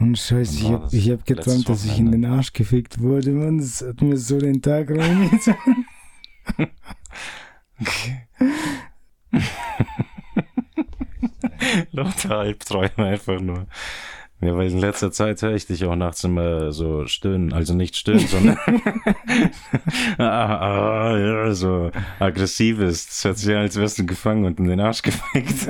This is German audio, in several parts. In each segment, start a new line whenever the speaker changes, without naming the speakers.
Und scheiße, ich
war
hab, geträumt, dass ich in den Arsch gefickt wurde, Mann. Das hat mir so den Tag reingezogen.
Lauter Albträume einfach nur. Ja, weil in letzter Zeit höre ich dich auch nachts immer so stöhnen. Also nicht stöhnen, sondern ah, ah, ja, so aggressives. Das hört sich an, als wärst du gefangen und in den Arsch gefickt.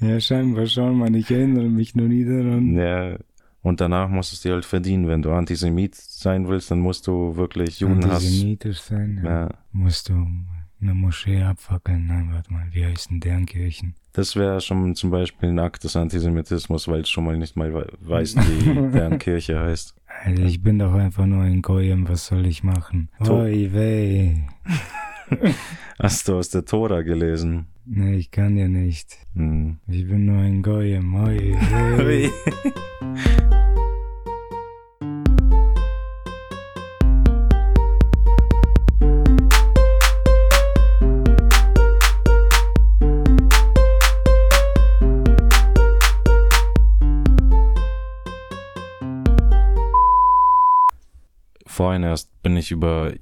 Ja, scheinbar schon, Mann. Ich erinnere mich nur nie daran.
Ja. Und danach musst du es dir halt verdienen. Wenn du Antisemit sein willst, dann musst du wirklich Judenhass.
Antisemitisch sein. Ja.
Ja.
Musst du eine Moschee abfackeln. Nein, warte mal, wie heißen deren Kirchen?
Das wäre schon zum Beispiel ein Akt des Antisemitismus, weil du schon mal nicht mal we- weißt, wie deren Kirche heißt.
Also ich bin doch einfach nur ein Goyim, was soll ich machen? Oi, weh.
Hast du aus der Tora gelesen?
Nee, ich kann ja nicht.
Hm.
Ich bin nur ein Goyim. Oi, weh.
Vorhin erst bin ich über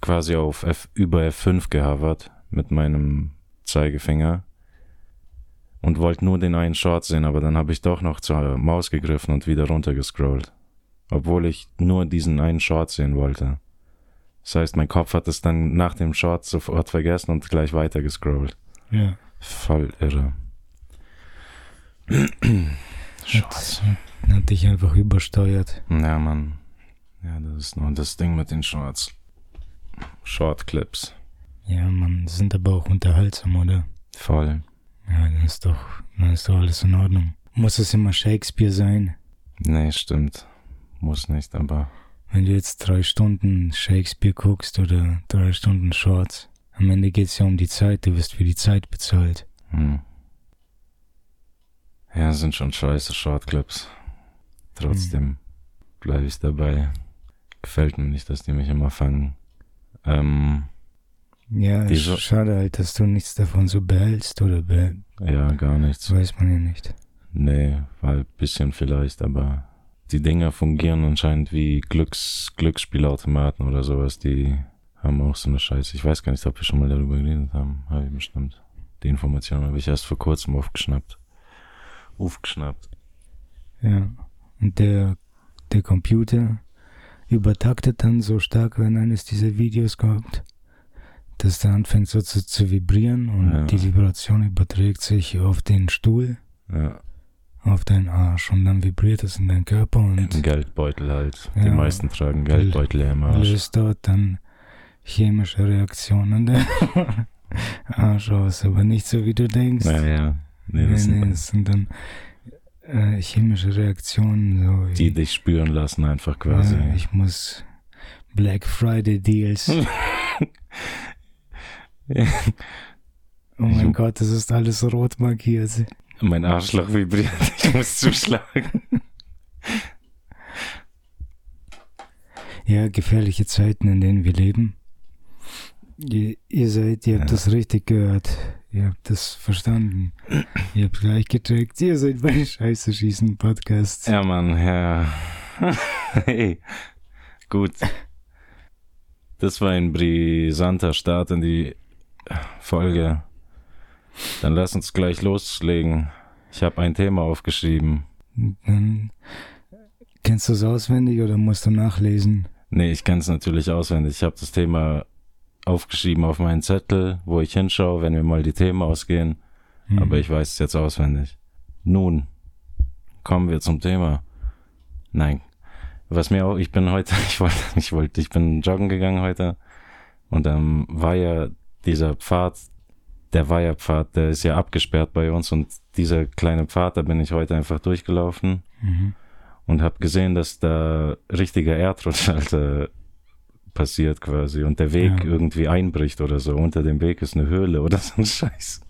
quasi auf F, über F5 gehavert mit meinem Zeigefinger und wollte nur den einen Short sehen, aber dann habe ich doch noch zur Maus gegriffen und wieder runtergescrollt. Obwohl ich nur diesen einen Short sehen wollte. Das heißt, mein Kopf hat es dann nach dem Short sofort vergessen und gleich weiter gescrollt.
Ja.
Voll irre. Shorts.
Hat, hat dich einfach übersteuert.
Ja, Mann. Ja, das ist nur das Ding mit den Shorts. Short Clips.
Ja, man, sind aber auch unterhaltsam, oder?
Voll.
Ja, dann ist doch, dann ist doch alles in Ordnung. Muss es immer Shakespeare sein?
Nee, stimmt. Muss nicht, aber
Wenn du jetzt drei Stunden Shakespeare guckst oder drei Stunden Shorts, am Ende geht's ja um die Zeit, du wirst für die Zeit bezahlt.
hm. Ja, sind schon scheiße Short Clips. Trotzdem bleibe ich dabei. Gefällt mir nicht, dass die mich immer fangen. Ähm,
Ja,
Die
sch-
so-
schade halt, dass du nichts davon so behältst oder behältst.
ja, gar nichts.
Weiß man ja nicht.
Nee, war ein bisschen vielleicht, aber die Dinger fungieren anscheinend wie Glücks, Glücksspielautomaten oder sowas. Die haben auch so eine Scheiße. Ich weiß gar nicht, ob wir schon mal darüber geredet haben. Habe ich bestimmt. Die Information habe ich erst vor kurzem aufgeschnappt. Aufgeschnappt.
Ja. Und der, der Computer übertaktet dann so stark, wenn eines dieser Videos kommt, dass der anfängt so zu, zu vibrieren und
Ja.
die Vibration überträgt sich auf den Stuhl,
Ja,
auf deinen Arsch und dann vibriert es in deinen Körper
ein
und
Geldbeutel halt. Die
Ja.
meisten tragen Geldbeutel im Arsch.
löst dort dann chemische Reaktionen der Arsch aus, aber nicht so wie du denkst.
Naja, nee, das
nee, nee,
sind
dann äh, chemische Reaktionen, so wie
die dich spüren lassen einfach quasi.
Ja, ich muss Black Friday Deals. Oh mein
Ich-
Gott, das ist alles rot markiert.
mein Arschloch vibriert. Ich muss zuschlagen.
Ja, gefährliche Zeiten, in denen wir leben. Ihr, ihr seid, ihr habt
Ja.
das richtig gehört. Ihr habt das verstanden. ihr habt gleich gecheckt. Ihr seid bei Scheiße schießen Podcast.
Ja, Mann, ja. hey, gut. Das war ein brisanter Start in die Folge. Dann lass uns gleich loslegen. Ich habe ein Thema aufgeschrieben.
Dann kennst du es auswendig oder musst du nachlesen?
Nee, ich kann es natürlich auswendig. Ich habe das Thema aufgeschrieben auf meinen Zettel, wo ich hinschaue, wenn mir mal die Themen ausgehen.
Hm.
Aber ich weiß es jetzt auswendig. Nun, kommen wir zum Thema. Nein. Was mir auch, ich bin heute, ich wollte, ich wollte, ich bin joggen gegangen heute und dann war ja dieser Pfad, der Weiherpfad, der ist ja abgesperrt bei uns und dieser kleine Pfad, da bin ich heute einfach durchgelaufen
Mhm.
und habe gesehen, dass da richtiger Erdrutsch Alter, passiert quasi und der Weg
Ja.
irgendwie einbricht oder so. Unter dem Weg ist eine Höhle oder so ein Scheiß.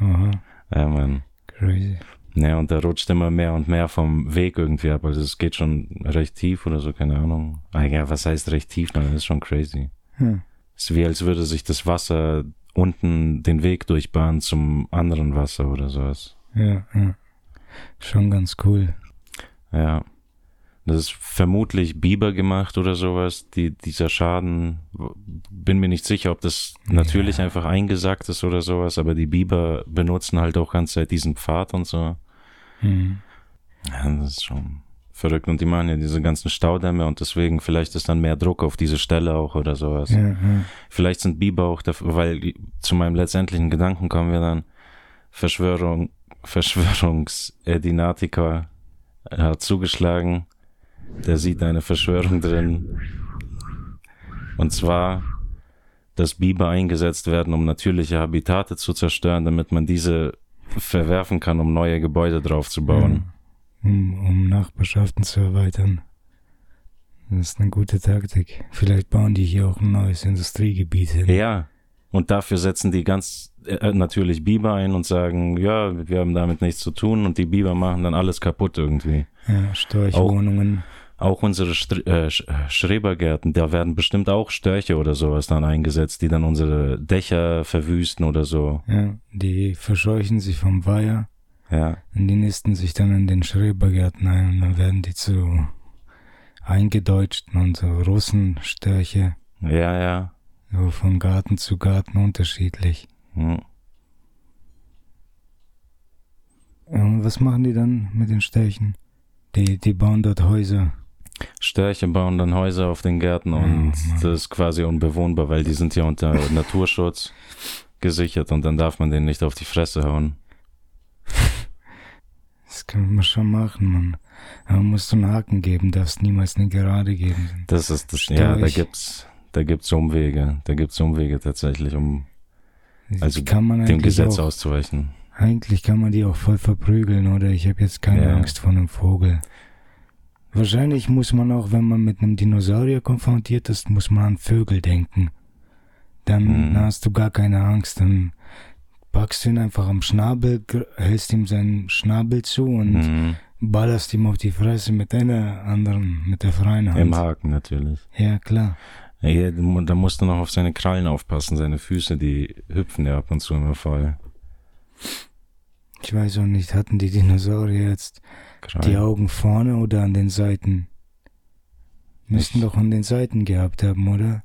Aha,
Ja, Mann.
crazy.
Ja, und da rutscht immer mehr und mehr vom Weg irgendwie ab. Also es geht schon recht tief oder so, keine Ahnung. Ah, ja, was heißt recht tief? Nein, das ist schon crazy.
Hm.
Es ist wie als würde sich das Wasser unten den Weg durchbahnen zum anderen Wasser oder sowas.
Ja, ja. Schon ganz cool.
Ja. Das ist vermutlich Biber gemacht oder sowas. Die, dieser Schaden, bin mir nicht sicher, ob das natürlich
Ja.
einfach eingesackt ist oder sowas, aber die Biber benutzen halt auch ganz Zeit diesen Pfad und so.
Mhm.
Ja, das ist schon verrückt. Und die machen ja diese ganzen Staudämme und deswegen vielleicht ist dann mehr Druck auf diese Stelle auch oder sowas.
Ja, ja.
Vielleicht sind Biber auch dafür, weil zu meinem letztendlichen Gedanken kommen wir dann, Verschwörung, Verschwörungs-Edinatiker hat zugeschlagen, der sieht eine Verschwörung drin. Und zwar, dass Biber eingesetzt werden, um natürliche Habitate zu zerstören, damit man diese verwerfen kann, um neue Gebäude draufzubauen.
Um, um Nachbarschaften zu erweitern. Das ist eine gute Taktik. Vielleicht bauen die hier auch ein neues Industriegebiet hin.
Ja. Und dafür setzen die ganz äh, natürlich Biber ein und sagen, ja, wir haben damit nichts zu tun und die Biber machen dann alles kaputt irgendwie.
Ja, Storchwohnungen.
Auch unsere Str äh, äh, Schrebergärten, da werden bestimmt auch Störche oder sowas dann eingesetzt, die dann unsere Dächer verwüsten oder so.
Ja, die verscheuchen sich vom Weiher
Ja,
und die nisten sich dann in den Schrebergärten ein und dann werden die zu eingedeutschten und so Russenstörche,
ja, ja.
so von Garten zu Garten unterschiedlich.
Hm.
Und was machen die dann mit den Störchen? Die, die bauen dort Häuser.
Störche bauen dann Häuser auf den Gärten und
Mann.
das ist quasi unbewohnbar, weil die sind ja unter Naturschutz gesichert und dann darf man denen nicht auf die Fresse hauen.
Das kann man schon machen, Mann. Aber man muss so einen Haken geben, darfst niemals eine Gerade geben.
Das ist das, ja, da gibt's, da gibt's Umwege, da gibt's Umwege tatsächlich, um Also
Die kann man
dem Gesetz
auch,
auszuweichen.
Eigentlich kann man die auch voll verprügeln, oder? Ich habe jetzt keine
Ja.
Angst vor einem Vogel. Wahrscheinlich muss man auch, wenn man mit einem Dinosaurier konfrontiert ist, muss man an Vögel denken. Dann
Mhm.
dann hast du gar keine Angst. Dann packst ihn einfach am Schnabel, hältst ihm seinen Schnabel zu und
Mhm.
ballerst ihm auf die Fresse mit einer anderen, mit der freien Hand.
Im Haken natürlich.
Ja, klar.
Ja, da mu- da musst du noch auf seine Krallen aufpassen, seine Füße, die hüpfen ja ab und zu immer voll.
Ich weiß auch nicht, hatten die Dinosaurier jetzt die
Krallen.
Augen vorne oder an den Seiten? Müssten doch an den Seiten gehabt haben, oder?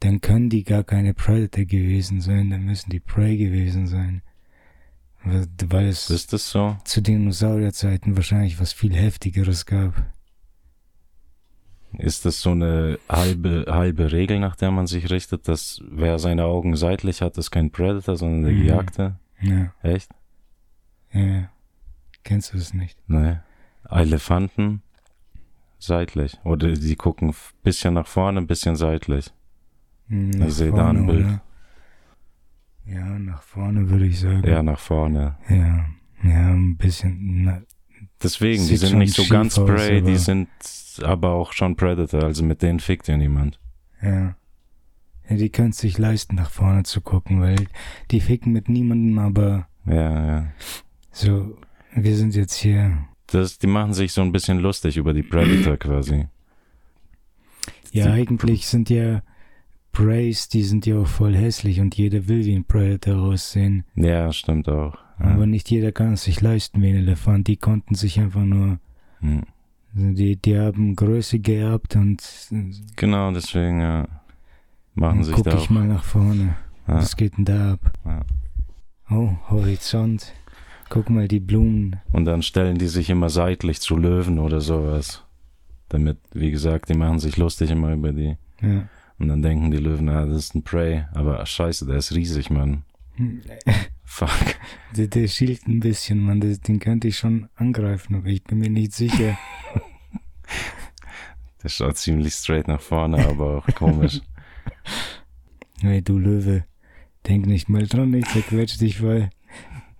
Dann können die gar keine Predator gewesen sein, dann müssen die Prey gewesen sein. Weil es
Ist das so?
zu Dinosaurierzeiten wahrscheinlich was viel heftigeres gab.
Ist das so eine halbe, halbe Regel, nach der man sich richtet, dass wer seine Augen seitlich hat, ist kein Predator, sondern der
Mhm.
Gejagte?
Ja,
Echt?
ja. Kennst du es nicht?
Nee. Elefanten seitlich. Oder die gucken ein bisschen nach vorne, ein bisschen seitlich.
Hm, Nach
sehe da ein Bild.
oder? Ja, nach vorne würde ich sagen.
Ja, nach vorne.
Ja, ja, ein bisschen. Na,
Deswegen, die sind nicht so ganz
aus,
Prey, die sind aber auch schon Predator, also mit denen fickt ja niemand.
Ja. Ja, die können es sich leisten, nach vorne zu gucken, weil die ficken mit niemandem, aber
Ja, ja.
so, wir sind jetzt hier.
Das, die machen sich so ein bisschen lustig über die Predator quasi.
Ja,
Die-
eigentlich sind ja Preys, die sind ja auch voll hässlich und jeder will wie ein Predator aussehen.
Ja, stimmt auch. Ja.
Aber nicht jeder kann es sich leisten wie ein Elefant. Die konnten sich einfach nur,
Hm.
die, die haben Größe geerbt und
Genau, deswegen ja, machen sich
guck
da
ich
auch.
mal nach vorne.
Ja,
Was geht denn da ab?
ja.
Oh, Horizont. Guck mal die Blumen.
Und dann stellen die sich immer seitlich zu Löwen oder sowas. Damit, wie gesagt, die machen sich lustig immer über die.
Ja.
Und dann denken die Löwen, ah, das ist ein Prey. Aber scheiße, der ist riesig, Mann. Fuck.
Der, der schielt ein bisschen, man. Das, den könnte ich schon angreifen, aber ich bin mir nicht sicher.
Der schaut ziemlich straight nach vorne, aber auch komisch.
hey, du Löwe, denk nicht mal dran, ich zerquetsch dich, weil.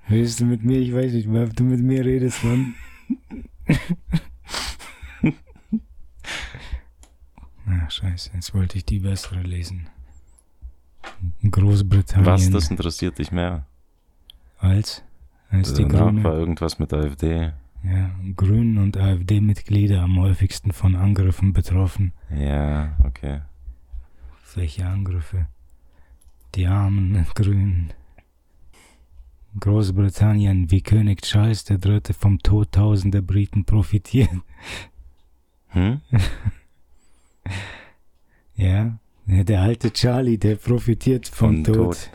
Redest du mit mir? Ich weiß nicht, ob du mit mir redest, Mann. Ach, scheiße, jetzt wollte ich die bessere lesen. Großbritannien.
Was, das interessiert dich mehr?
Als? Als die
Danach
Grünen.
war irgendwas mit AfD.
Ja, Grünen und AfD-Mitglieder am häufigsten von Angriffen betroffen.
Ja, okay.
Welche Angriffe? Die armen Grünen. Großbritannien wie König Charles III. vom Tod tausender Briten profitieren.
Hm?
Ja, der alte Charlie, der profitiert vom Tod,
Tod.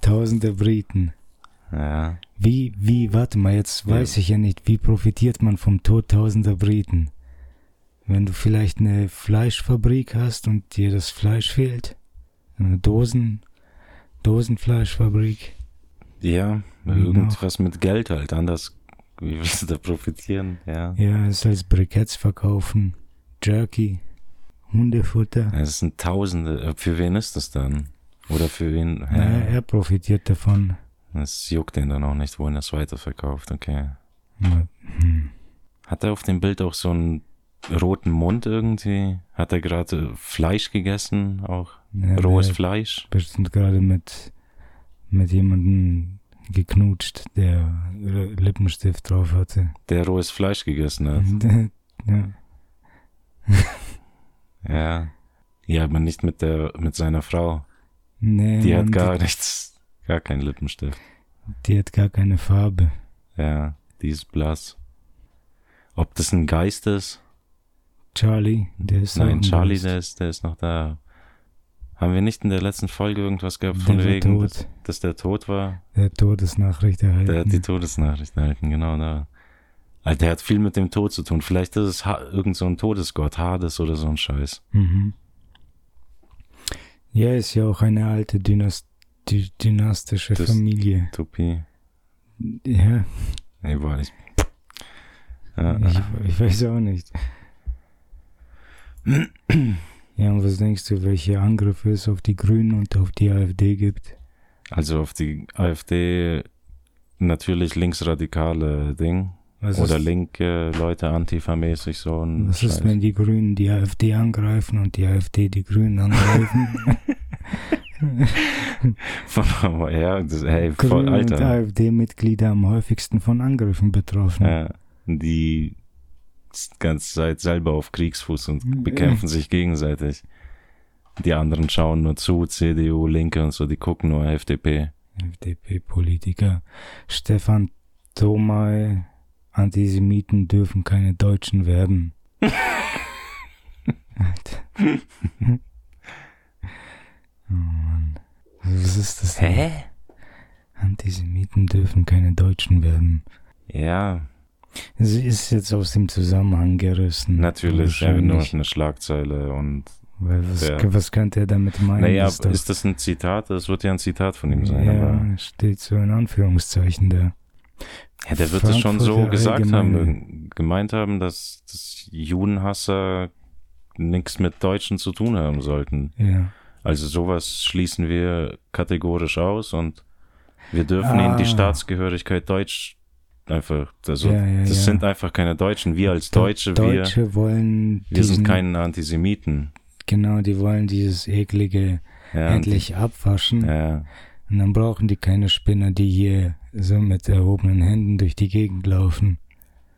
tausender Briten.
Ja.
Wie, wie, warte mal, jetzt weiß ich ja nicht, wie profitiert man vom Tod tausender Briten? Wenn du vielleicht eine Fleischfabrik hast und dir das Fleisch fehlt, eine Dosen, Dosenfleischfabrik,
Ja, irgendwas mit Geld halt. Anders, wie willst du da profitieren? Ja.
ja, es als Briketts verkaufen, Jerky, Hundefutter.
Es sind Tausende. Äh, Für wen ist das dann? Oder für wen? Ja.
Naja, er profitiert davon.
Es juckt den dann auch nicht, wohin er es weiterverkauft. Okay.
Ja, Hm.
Hat er auf dem Bild auch so einen roten Mund irgendwie? Hat er gerade Fleisch gegessen? Auch
Ja,
rohes Fleisch?
bestimmt gerade mit, mit jemandem geknutscht, der Lippenstift drauf hatte.
Der rohes Fleisch gegessen hat.
ja.
Ja. Ja, aber nicht mit der, mit seiner Frau.
Nee,
Die
Mann,
hat gar nichts, gar keinen Lippenstift.
die hat gar keine Farbe.
Ja, die ist blass. Ob das ein Geist ist?
Charlie, der ist
Nein,
ein
Charlie,
Geist.
der ist, der ist noch da. Haben wir nicht in der letzten Folge irgendwas gehabt
Der
von wegen, dass, dass der tot war?
Der hat Todesnachricht erhalten.
Der hat die Todesnachricht erhalten, genau da. Alter, der hat viel mit dem Tod zu tun. Vielleicht ist es ha irgend so ein Todesgott, Hades oder so ein Scheiß.
mhm. Ja, ist ja auch eine alte Dynast dy dynastische
Das-
Familie.
Tupi.
Ja,
Nee, nicht. Ja,
ich, ich weiß auch nicht. Ja, und was denkst du, welche Angriffe es auf die Grünen und auf die AfD gibt?
also auf die AfD natürlich linksradikale Ding.
Was
oder
ist,
linke Leute antifa-mäßig so
was ist,
Scheiß.
wenn die Grünen die AfD angreifen und die AfD die Grünen angreifen?
Von, ja, das, hey, voll,
Grüne und
Alter.
AfD-Mitglieder am häufigsten von Angriffen betroffen.
Ja, die ganze Zeit selber auf Kriegsfuß und bekämpfen sich gegenseitig. Die anderen schauen nur zu, CDU, Linke und so, die gucken nur FDP.
FDP-Politiker. Stefan Thomay, Antisemiten dürfen keine Deutschen werden. Alter. Oh Mann. Was ist das? denn? Antisemiten dürfen keine Deutschen werden.
Ja,
Sie ist jetzt aus dem Zusammenhang gerissen.
natürlich, ja, nur eine Schlagzeile und
Weil was,
Ja.
was könnte er damit meinen?
naja,
Ist
ist das ein Zitat? Das wird ja ein Zitat von ihm sein,
ja, steht so in Anführungszeichen da.
Ja, der wird es schon so gesagt haben,
Allgemeine.
gemeint haben, dass, dass Judenhasser nichts mit Deutschen zu tun haben sollten.
Ja.
Also sowas schließen wir kategorisch aus und wir dürfen
Ah.
ihnen die Staatsgehörigkeit Deutsch einfach, also
Ja, ja,
das sind einfach keine Deutschen. Wir als Deutsche, wir,
Deutsche wollen
wir sind keine Antisemiten.
Genau, die wollen dieses eklige endlich abwaschen.
Ja,
Und dann brauchen die keine Spinner, die hier so mit erhobenen Händen durch die Gegend laufen.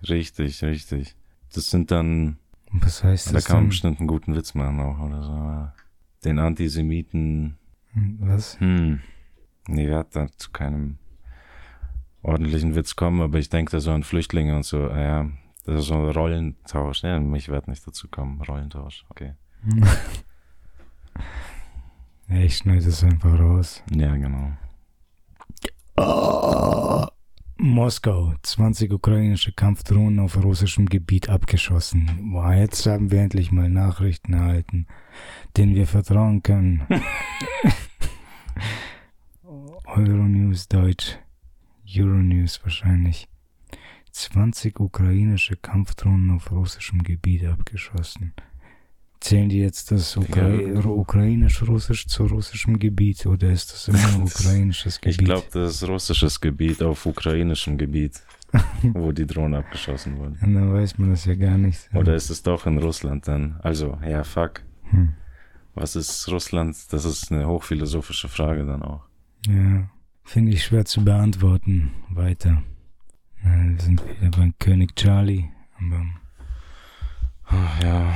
richtig, richtig. Das sind dann,
Was heißt
da
das
kann man bestimmt einen guten Witz machen auch oder so. Den Antisemiten,
Was?
hm, nee, wir hatten da zu keinem ordentlichen Witz kommen, aber ich denke da so an Flüchtlinge und so, ja, das ist so ein Rollentausch. Ja, ich werde nicht dazu kommen. Rollentausch, okay.
Ich schneide es einfach raus.
Ja, genau.
Oh, Moskau, 20 ukrainische Kampfdrohnen auf russischem Gebiet abgeschossen. Boah, jetzt haben wir endlich mal Nachrichten erhalten, denen wir vertrauen können. Euronews Deutsch. Euronews wahrscheinlich. 20 ukrainische Kampfdrohnen auf russischem Gebiet abgeschossen. Zählen die jetzt das Ukra
Ja.
ukrainisch-russisch zu russischem Gebiet oder ist das immer
Das-
ukrainisches Gebiet?
Ich glaube, das ist russisches Gebiet auf ukrainischem Gebiet, wo die Drohnen abgeschossen wurden.
Und dann weiß man das ja gar nicht.
Oder ist es doch in Russland dann? Also, ja, fuck.
Hm.
Was ist Russland? Das ist eine hochphilosophische Frage dann auch.
Ja, finde ich schwer zu beantworten. Weiter. Wir sind wieder beim König Charlie. Aber
Ah, Ja,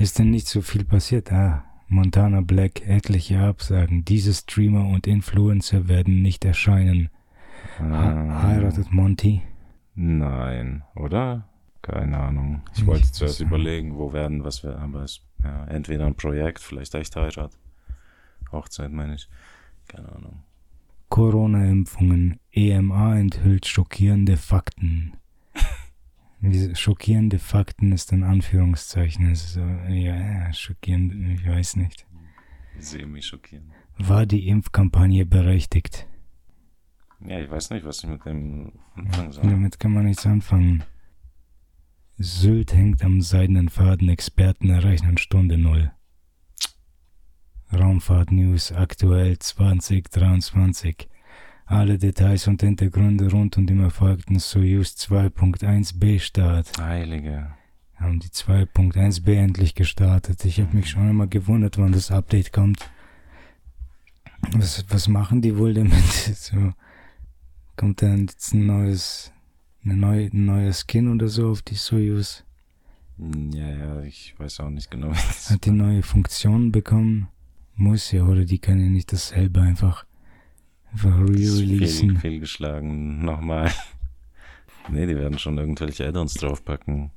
ist denn nicht so viel passiert? Ah, Montana Black, etliche Absagen. Diese Streamer und Influencer werden nicht erscheinen. Ha heiratet Monty?
Nein, oder? Keine Ahnung. Ich
Ich
wollte
weiß
zuerst überlegen, wo werden, was wir, aber es, ja, entweder ein Projekt, vielleicht echt Heirat. Hochzeit meine ich. Keine Ahnung.
Corona-Impfungen. EMA enthüllt schockierende Fakten. Schockierende Fakten ist ein Anführungszeichen. Also, ja, ja, schockierend, ich weiß nicht.
Semi schockierend.
War die Impfkampagne berechtigt?
Ja, ich weiß nicht, was ich mit dem anfangen soll.
Damit kann man nichts anfangen. Sylt hängt am seidenen Faden, Experten errechnen Stunde Null. Raumfahrt News aktuell 2023. Alle Details und Hintergründe rund um den erfolgten Soyuz 2.1b Start.
Heilige.
Haben die 2.1b endlich gestartet. Ich habe mich schon immer gewundert, wann das Update kommt. Was, was machen die wohl damit? So, kommt dann jetzt ein neues, eine neue, ein neuer Skin oder so auf die Soyuz?
Hm, Ja, ja, ich weiß auch nicht genau.
Hat die neue Funktionen bekommen? Muss ja, oder die können ja nicht dasselbe einfach,
ist Fehl,
re-releasen.
fehlgeschlagen. Nochmal. Nee, die werden schon irgendwelche Add-ons draufpacken.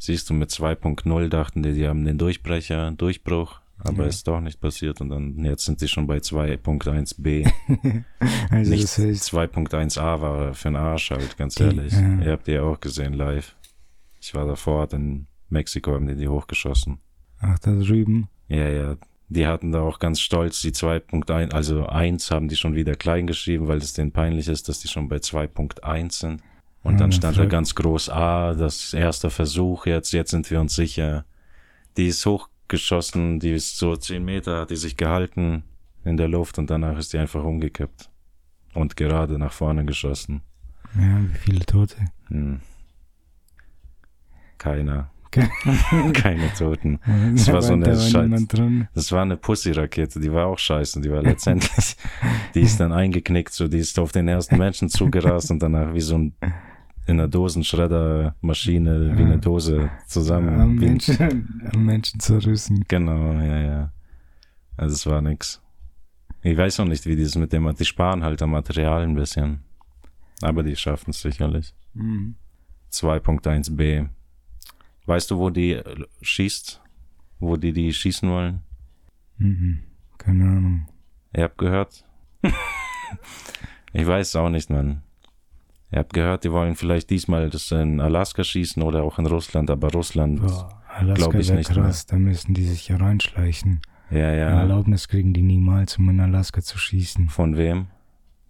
Siehst du, mit 2.0 dachten die, die haben den Durchbrecher, Durchbruch, aber
Ja.
ist doch nicht passiert und dann, jetzt sind sie schon bei 2.1b.
Also
nicht
das heißt,
2.1a war für den Arsch halt, ganz
Die,
ehrlich.
ja.
Ihr habt die ja auch gesehen live. Ich war davor, in Mexiko haben die die hochgeschossen.
ach da drüben,
Ja, ja. Die hatten da auch ganz stolz die 2.1, also 1 haben die schon wieder klein geschrieben, weil es denen peinlich ist, dass die schon bei 2.1 sind. Und
Ah,
dann stand da ganz groß A, das erste Versuch, jetzt, jetzt sind wir uns sicher. Die ist hochgeschossen, die ist so 10 Meter, hat die sich gehalten in der Luft und danach ist die einfach umgekippt. Und gerade nach vorne geschossen.
ja, wie viele Tote?
Hm. Keiner.
Ke-
Keine Toten.
Das
war so eine
da war
Scheiß-
niemand drin.
Das war eine Pussy-Rakete, die war auch scheiße. Die war letztendlich, die ist dann eingeknickt, so die ist auf den ersten Menschen zugerast und danach wie so ein in einer Dosenschreddermaschine, wie eine Dose zusammen.
Am Menschen, am Menschen zerrissen.
Genau, ja, ja. Also es war nix. Ich weiß auch nicht, wie die das mit dem, die sparen halt am Material ein bisschen. Aber die schaffen es sicherlich.
Mhm.
2.1b. Weißt du, wo die äh, schießt? Wo die die schießen wollen?
Mhm. Keine Ahnung.
Ihr habt gehört? ich weiß es auch nicht, Mann. Ihr habt gehört, die wollen vielleicht diesmal das in Alaska schießen oder auch in Russland, aber Russland,
Boah, Alaska
Glaub ich nicht
krass, da müssen die sich ja reinschleichen.
ja,
Eine
ja.
Erlaubnis kriegen die niemals, um in Alaska zu schießen.
Von wem?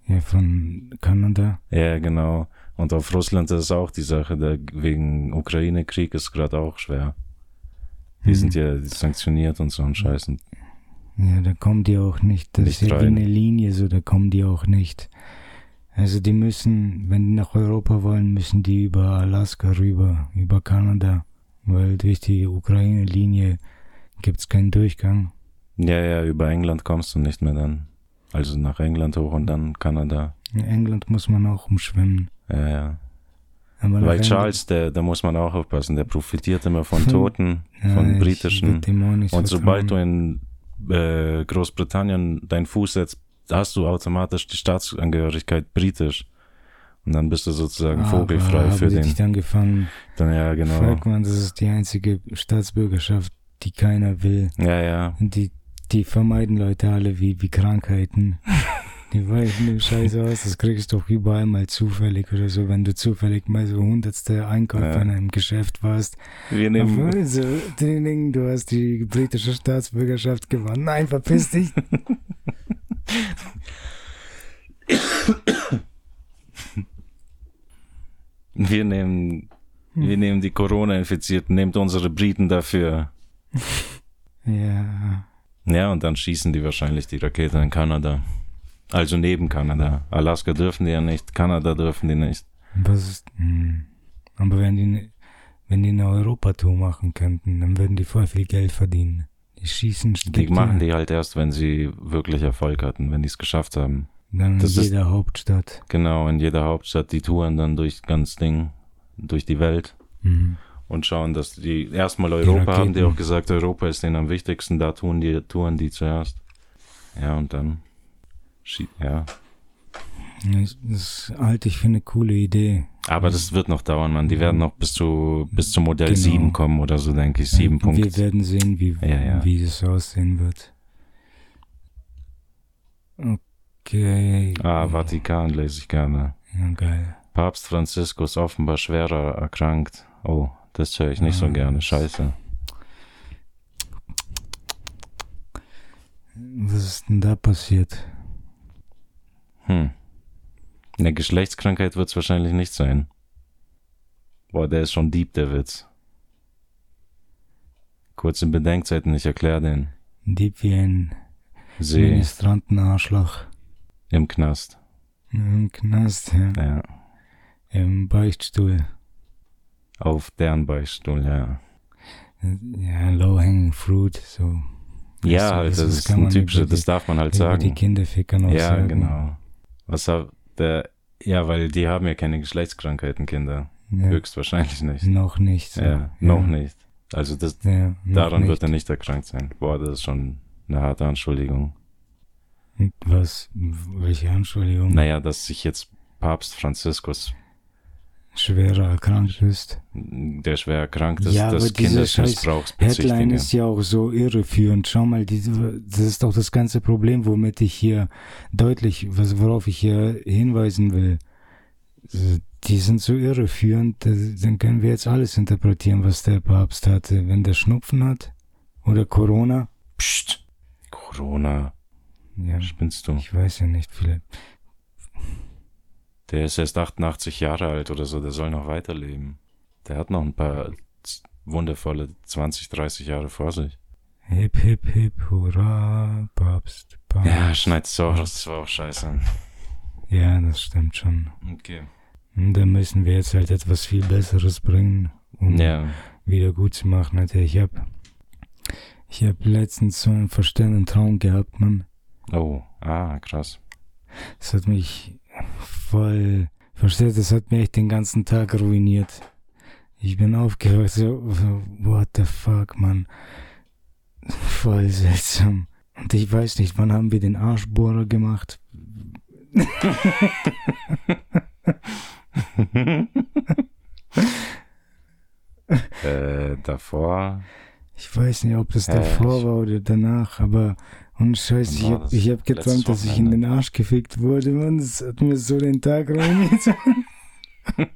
Ja, von Kanada.
Ja, genau. Und auf Russland ist es auch die Sache, da wegen Ukraine-Krieg ist gerade auch schwer. Die
Mhm.
sind ja sanktioniert und so ein Scheiß. Und
Ja, da kommen die auch nicht. Das
Nicht
ist ja wie
rein.
eine Linie, so da kommen die auch nicht. Also die müssen, wenn die nach Europa wollen, müssen die über Alaska rüber, über Kanada. Weil durch die Ukraine-Linie gibt's keinen Durchgang.
ja, ja, über England kommst du nicht mehr dann. Also nach England hoch und dann Kanada.
In England muss man auch umschwimmen.
Ja, ja.
Aber England-
Charles, der, da muss man auch aufpassen, der profitiert immer von
Hm.
Toten,
Ja,
von britischen. Und sobald du in äh, Großbritannien deinen Fuß setzt, hast du automatisch die Staatsangehörigkeit britisch. Und dann bist du sozusagen
Aber
vogelfrei
haben
für den.
dich dann gefangen.
Dann, ja, genau.
Fragt man, das ist die einzige Staatsbürgerschaft, die keiner will.
Ja, ja.
Und die, die vermeiden Leute alle wie, wie Krankheiten. Die weichen den Scheiß aus, das kriegst du doch überall mal zufällig oder so, wenn du zufällig mal so hundertste Einkäufer
Ja.
in einem Geschäft warst.
Wir nehmen,
Obwohl, so, Ding, du hast die britische Staatsbürgerschaft gewonnen. Nein, verpiss dich.
wir nehmen,
Hm.
wir nehmen die Corona-Infizierten, nehmt unsere Briten dafür.
Ja,
Ja, und dann schießen die wahrscheinlich die Rakete in Kanada. Also neben Kanada. Alaska dürfen die ja nicht, Kanada dürfen die nicht.
was ist, hm. Aber wenn die, wenn die eine Europatour machen könnten, dann würden die voll viel Geld verdienen. Die schießen,
Die machen die halt erst, wenn sie wirklich Erfolg hatten, wenn die es geschafft haben.
Dann in
das ist-
jeder Hauptstadt.
Genau, in jeder Hauptstadt die touren dann durch ganz Ding, durch die Welt
Mhm.
und schauen, dass die erstmal Europa haben die auch gesagt, Europa ist denen am wichtigsten, da tun die, touren die zuerst. Ja, und dann ja,
Das ist alt, ich finde eine coole Idee.
Aber das wird noch dauern, man. Die werden noch bis zu bis zum Modell
Genau.
7 kommen oder so, denke ich. 7
Wir
Punkt.
werden sehen, wie,
Ja, ja.
wie das aussehen wird. Okay.
Ah, Vatikan lese ich gerne.
Ja, geil.
Papst Franziskus offenbar schwerer erkrankt. Oh, das höre ich nicht so
Ah,
gerne. Scheiße.
Was ist denn da passiert?
Hm. Eine Geschlechtskrankheit wird es wahrscheinlich nicht sein. Boah, der ist schon deep, der Witz. Kurz in Bedenkzeiten, ich erkläre den.
Dieb wie ein
See
Ministrantenarschloch.
im Knast.
Im Knast, ja.
Ja.
Im Beichtstuhl.
Auf deren Beichtstuhl, ja.
Ja, low-hanging fruit, so.
Ja,
du,
halt, das, ist ein
über
das
die-
darf man halt
über die
sagen.
Kinderficker noch
Ja,
sagen.
genau. Was hat der, ja, weil die haben ja keine Geschlechtskrankheiten, Kinder.
Ja,
Höchstwahrscheinlich nicht.
noch nicht. So.
Ja, noch nicht. Also das,
Ja,
daran
nicht.
wird er nicht erkrankt sein. Boah, das ist schon eine harte Anschuldigung.
Was? Welche Anschuldigung?
Naja, dass sich jetzt Papst Franziskus,
Schwerer erkrankt ist.
der schwer erkrankt ist,
Ja, aber
des
diese scheiß
Kindesmissbrauchs
Headline ist ja auch so irreführend. Schau mal, diese, das ist doch das ganze Problem, womit ich hier deutlich, was, worauf ich hier hinweisen will. Die sind so irreführend, das- dann können wir jetzt alles interpretieren, was der Papst hatte. Wenn der Schnupfen hat oder Corona,
Psst. Corona,
ja,
spinnst du?
ich weiß ja nicht, viele.
Der ist erst 88 Jahre alt oder so, der soll noch weiterleben. Der hat noch ein paar wundervolle 20, 30 Jahre vor sich.
Hip, hip, hip, hurra, Papst, Papst.
Ja, schneid's so, das war auch scheiße.
Ja, das stimmt schon.
Okay.
Und da müssen wir jetzt halt etwas viel Besseres bringen, um
Ja,
wieder gut zu machen. Alter, ich hab, ich hab letztens so einen verstörenden Traum gehabt, Mann.
oh, ah, krass.
Das hat mich voll, versteht, das hat mir echt den ganzen Tag ruiniert. Ich bin aufgewacht, so, what the fuck, Mann. Voll seltsam. Und ich weiß nicht, wann haben wir den Arschbohrer gemacht?
äh, davor,
Ich weiß nicht, ob das davor
ich-
war oder danach, aber und Scheiße, ich
war
hab, ich geträumt, dass ich in den Arsch gefickt wurde, Mann. Das hat mir so den Tag ruiniert.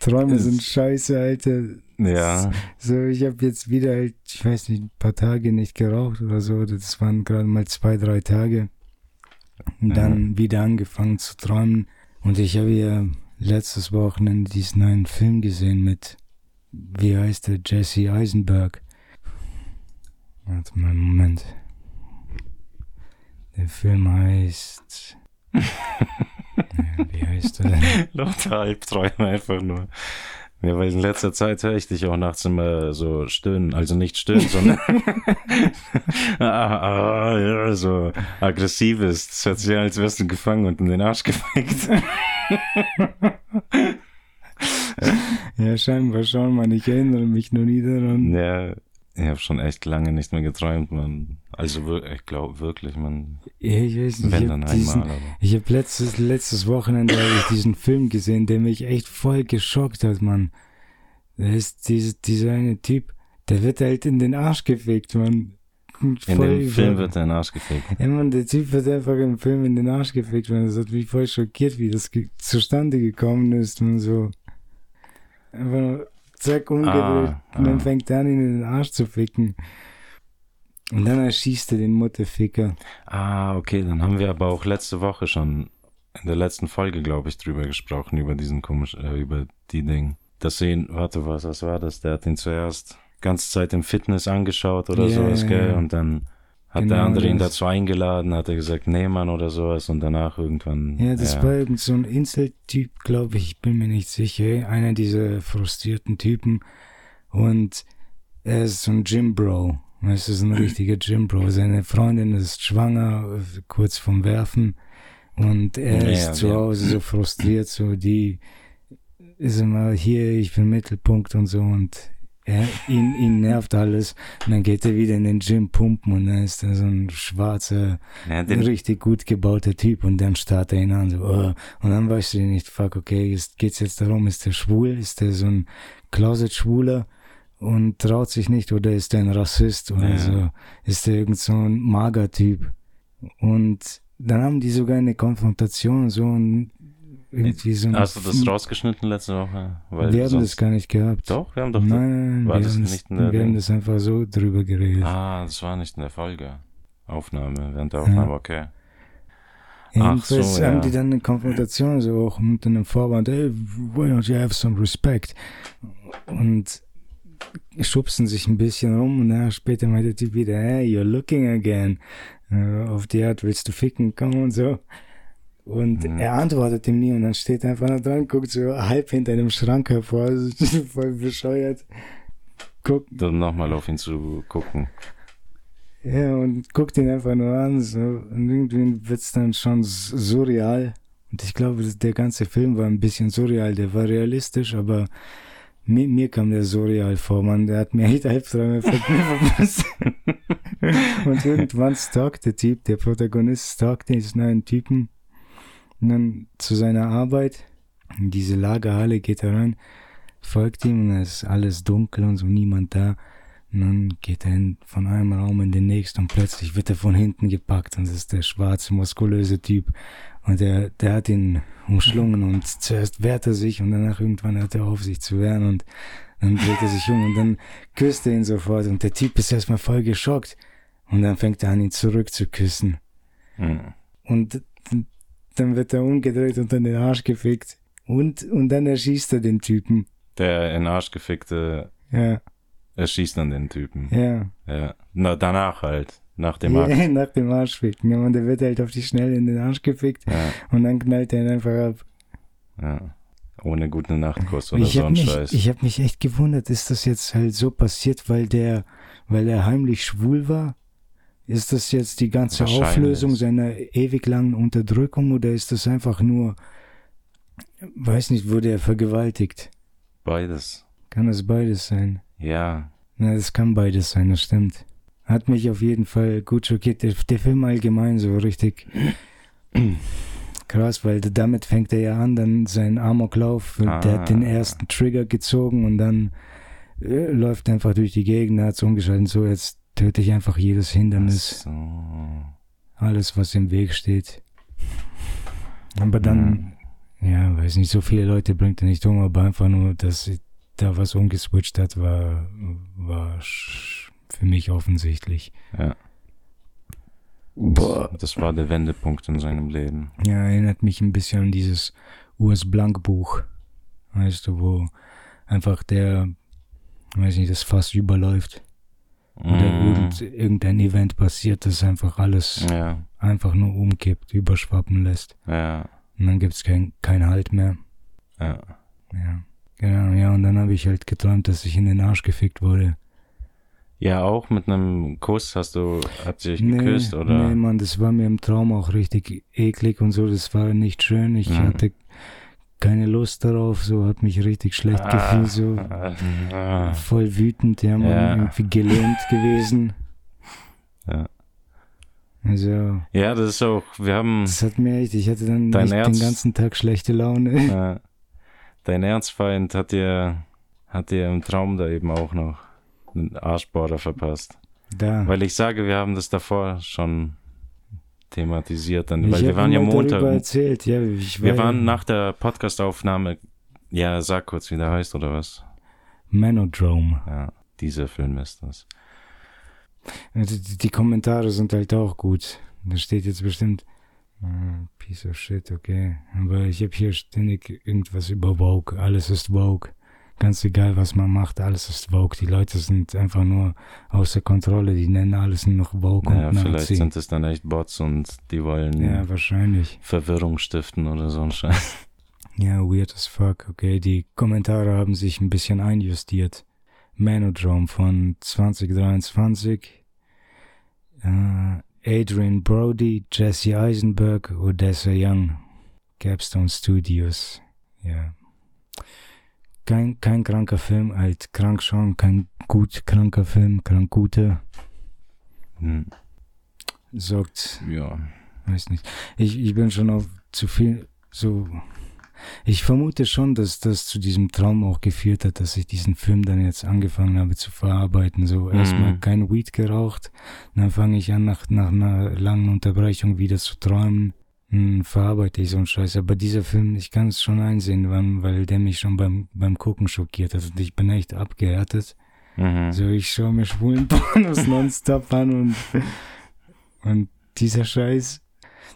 Träume
Es-
sind scheiße, Alter.
ja,
So, ich hab jetzt wieder halt, ich weiß nicht, ein paar Tage nicht geraucht oder so. Das waren gerade mal zwei, drei Tage. Und dann wieder angefangen zu träumen. Und ich habe ja letztes Wochenende diesen neuen Film gesehen mit, wie heißt der, Jesse Eisenberg. Warte mal, Moment. Der Film heißt... ja, wie heißt er denn?
lauter Albträume einfach nur. Ja, weil in letzter Zeit höre ich dich auch nachts immer so stöhnen. Also nicht stöhnen, sondern ah, ah, ja, so aggressives. Das hört sich als wärst du gefangen und in den Arsch gefickt.
Ja, scheinbar schon, man. Ich erinnere mich nur nie daran.
ja, ich habe schon echt lange nicht mehr geträumt, man. Also ich glaube wirklich, man.
Ich weiß nicht,
Wenn
ich
dann
diesen,
einmal, aber.
Ich habe letztes, letztes Wochenende ich diesen Film gesehen, der mich echt voll geschockt hat, Mann. Da ist diese, dieser eine Typ, der wird halt in den Arsch gefickt, Mann.
In dem
über-
Film wird er in den Arsch gefickt.
Ja, Mann, der Typ wird einfach im Film in den Arsch gefickt, Mann. Das hat mich voll schockiert, wie das zustande gekommen ist, man so. Einfach nur zack, umgedreht.
Ah,
und dann
ah.
fängt er an, ihn in den Arsch zu ficken. Und dann erschießt er den Mutterficker.
Ah, okay, dann haben wir aber auch letzte Woche schon in der letzten Folge, glaube ich, drüber gesprochen, über diesen komisch, äh, über die Ding. Das sehen, warte, was, was war das? Der hat ihn zuerst ganze Zeit im Fitness angeschaut oder
Ja,
sowas, gell?
ja.
Und dann hat
Genau
der andere ihn
das.
dazu eingeladen, hat er gesagt, nee, Mann, oder sowas und danach irgendwann.
Ja, das war irgend so ein Inseltyp, glaube ich, ich bin mir nicht sicher. Einer dieser frustrierten Typen. Und er ist so ein Gym-Bro. Es ist ein richtiger Gym-Bro. Seine Freundin ist schwanger, kurz vom Werfen. Und er
Ja,
ist zu
ja.
Hause so frustriert, so die ist immer hier, ich bin Mittelpunkt und so. Und Ja, ihn, ihn nervt alles. Und dann geht er wieder in den Gym pumpen und dann ist er so ein schwarzer,
Ja,
richtig gut gebauter Typ und dann starrt er ihn an. So, oh. Und dann weißt du nicht, fuck, okay, jetzt geht's jetzt darum, ist der schwul, ist der so ein Closet-Schwuler und traut sich nicht oder ist der ein Rassist oder
Ja.
so, ist der irgend so ein Mager-Typ. Und dann haben die sogar eine Konfrontation so und irgendwie so ein
hast du das rausgeschnitten letzte Woche? Weil
wir haben das gar nicht gehabt.
Doch, wir haben doch.
Nein, wir,
das
haben
nicht
das,
in der
wir haben das einfach so drüber geredet.
Ah, das war nicht in der Folge. Aufnahme, während der Aufnahme, okay. ach
Jedenfalls
so,
haben
ja.
die dann eine Konfrontation, so auch mit einem Vorwand, hey, why don't you have some respect? Und schubsen sich ein bisschen rum und dann später meint der Typ wieder, hey, you're looking again. Äh, auf die Art willst du ficken, komm und so. Und
Mhm.
er antwortet ihm nie und dann steht er einfach noch dran, guckt so halb hinter einem Schrank hervor, voll bescheuert. Guckt
Dann nochmal auf ihn zu gucken.
Ja, und guckt ihn einfach nur an, so. Und irgendwie wird's dann schon surreal. Und ich glaube, der ganze Film war ein bisschen surreal. Der war realistisch, aber mir, mir kam der surreal vor, man. Der hat mir echt Albträume verpasst. und irgendwann stalkt der Typ, der Protagonist stalkt diesen neuen Typen. Und dann zu seiner Arbeit. In diese Lagerhalle geht er rein, folgt ihm und es ist alles dunkel und so niemand da. Und dann geht er von einem Raum in den nächsten und plötzlich wird er von hinten gepackt und das ist der schwarze, muskulöse Typ. Und der, der hat ihn umschlungen und zuerst wehrt er sich und danach irgendwann hört er auf, sich zu wehren und dann dreht er sich um und dann küsst er ihn sofort und der Typ ist erstmal voll geschockt und dann fängt er an, ihn zurückzuküssen.
Hm.
Und dann wird er umgedreht und an den Arsch gefickt. Und, und dann erschießt er den Typen.
Der in den Arsch gefickte
Ja,
erschießt dann den Typen.
ja.
Ja. Na, danach halt. Nach dem Akt.
Ja, nach dem Arschficken. Ja, und der wird halt auf die Schnelle in den Arsch gefickt
Ja,
und dann knallt er ihn einfach ab.
ja. Ohne gute Nachtkuss oder
ich
so
habe
ein
mich,
Scheiß.
ich hab mich echt gewundert, ist das jetzt halt so passiert, weil der, weil er heimlich schwul war? Ist das jetzt die ganze. Auflösung seiner ewig langen Unterdrückung oder ist das einfach nur, weiß nicht, wurde er vergewaltigt?
Beides.
Kann das beides sein?
Ja.
Na, das kann beides sein, das stimmt. Hat mich auf jeden Fall gut schockiert. Der, der Film allgemein so richtig krass, weil damit fängt er ja an, dann seinen Amoklauf. Der
Ah.
hat den ersten Trigger gezogen und dann äh, läuft er einfach durch die Gegend, hat es umgeschaltet. So, jetzt töte ich einfach jedes Hindernis,
So.
alles, was im Weg steht. Aber dann, ja, weiß nicht, so viele Leute bringt er nicht um, aber einfach nur, dass da was umgeswitcht hat, war, war für mich offensichtlich.
Ja.
Boah.
Das war der Wendepunkt in seinem Leben.
Ja, erinnert mich ein bisschen an dieses US Blank Buch. Weißt du, wo einfach der, weiß nicht, das Fass überläuft. Oder
Mm.
irgend, irgendein Event passiert, das einfach alles
Ja,
einfach nur umkippt, überschwappen lässt.
ja,
Und dann gibt's kein, kein Halt mehr.
ja.
Ja. Genau, ja, und dann habe ich halt geträumt, dass ich in den Arsch gefickt wurde.
Ja, auch mit einem Kuss hast du, hat sie dich geküsst,
nee,
oder?
Nee, Mann, das war mir im Traum auch richtig eklig und so. Das war nicht schön. Ich
Mhm.
hatte keine Lust darauf, so hat mich richtig schlecht gefühlt, so
Ah,
voll wütend, ja, man,
Ja.
irgendwie gelähmt gewesen.
Ja.
Also,
ja, das ist auch, wir haben,
das hat mir echt, ich hatte dann
Dein
echt
Herz-
den ganzen Tag schlechte Laune.
äh, dein Erzfeind hat dir, hat dir im Traum da eben auch noch einen Arschbohrer verpasst.
Da.
Weil ich sage, wir haben das davor schon thematisiert, dann,
ich
weil wir waren ja Montag,
erzählt, ja, ich
wir
war
waren nach der Podcastaufnahme, ja, sag kurz, wie der heißt oder was?
Manodrome.
Ja, dieser Film ist das.
Also die, die Kommentare sind halt auch gut. Da steht jetzt bestimmt äh, Piece of shit, okay. Aber ich habe hier ständig irgendwas über Vogue. Alles ist Vogue. Ganz egal, was man macht, alles ist Vogue. Die Leute sind einfach nur außer Kontrolle. Die nennen alles nur noch Vogue
Naja,
und
vielleicht
Nazi.
sind es dann echt Bots und die wollen
ja, wahrscheinlich.
Verwirrung stiften oder so ein Scheiß.
Ja, weird as fuck, okay. Die Kommentare haben sich ein bisschen einjustiert. Manodrome von 2023. Äh, Adrian Brody, Jesse Eisenberg, Odessa Young, Capstone Studios. Ja. Kein, kein kranker Film, halt krank schon, kein gut kranker Film, krank guter.
Hm.
Sagt,
Ja.
weiß nicht. Ich, ich bin schon auf zu viel, so. Ich vermute schon, dass das zu diesem Traum auch geführt hat, dass ich diesen Film dann jetzt angefangen habe zu verarbeiten. So erstmal
Mhm.
kein Weed geraucht, dann fange ich an, nach, nach einer langen Unterbrechung wieder zu träumen. Hm, verarbeite ich so einen Scheiß. Aber dieser Film, ich kann es schon einsehen, wann, weil der mich schon beim, beim Gucken schockiert hat. Und ich bin echt abgehärtet.
Mhm.
So, ich schaue mir schwulen Pornos nonstop an und, und dieser Scheiß,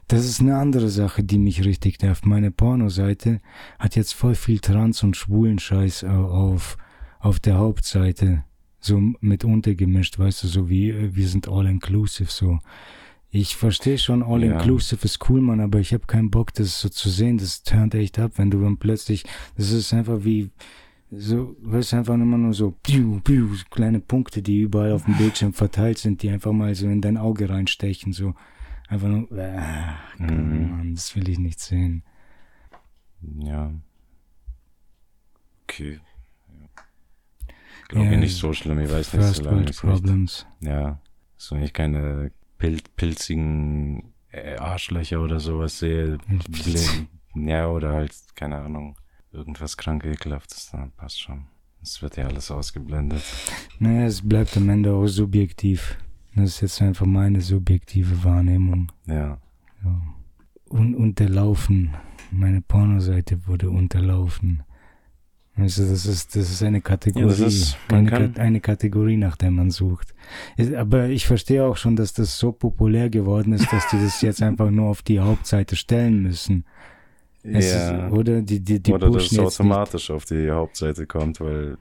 das ist eine andere Sache, die mich richtig nervt. Meine Pornoseite hat jetzt voll viel Trans- und schwulen Scheiß au- auf, auf der Hauptseite. So mit untergemischt, weißt du, so wie, äh, wir sind all inclusive, so. Ich verstehe schon, all
Ja.
inclusive ist cool, Mann, aber ich habe keinen Bock, das so zu sehen. Das turnt echt ab, wenn du dann plötzlich, das ist einfach wie, so, weißt du, einfach immer nur so, piu, piu, so kleine Punkte, die überall auf dem Bildschirm verteilt sind, die einfach mal so in dein Auge reinstechen, so. Einfach nur, äh,
Mhm.
Mann, das will ich nicht sehen.
Ja. Okay. Glaube
Ja,
ich nicht so schlimm, ich weiß nicht, solange
World
ich nicht,
Problems.
ja, so ich keine pil pilzigen äh, Arschlöcher oder sowas sehe, ja, oder halt, keine Ahnung, irgendwas krank ekelhaftes, dann passt schon. Es wird ja alles ausgeblendet.
Naja, es bleibt am Ende auch subjektiv. Das ist jetzt einfach meine subjektive Wahrnehmung.
Ja.
Ja. Und unterlaufen. Meine Pornoseite wurde unterlaufen. Also das ist, das ist eine Kategorie.
Ja, ist-
eine, Ka- eine Kategorie, nach der man sucht. Aber ich verstehe auch schon, dass das so populär geworden ist, dass die das jetzt einfach nur auf die Hauptseite stellen müssen.
Ja.
Ist, oder die, die, die
oder dass
pushen
es
nicht,
automatisch auf die Hauptseite kommt, weil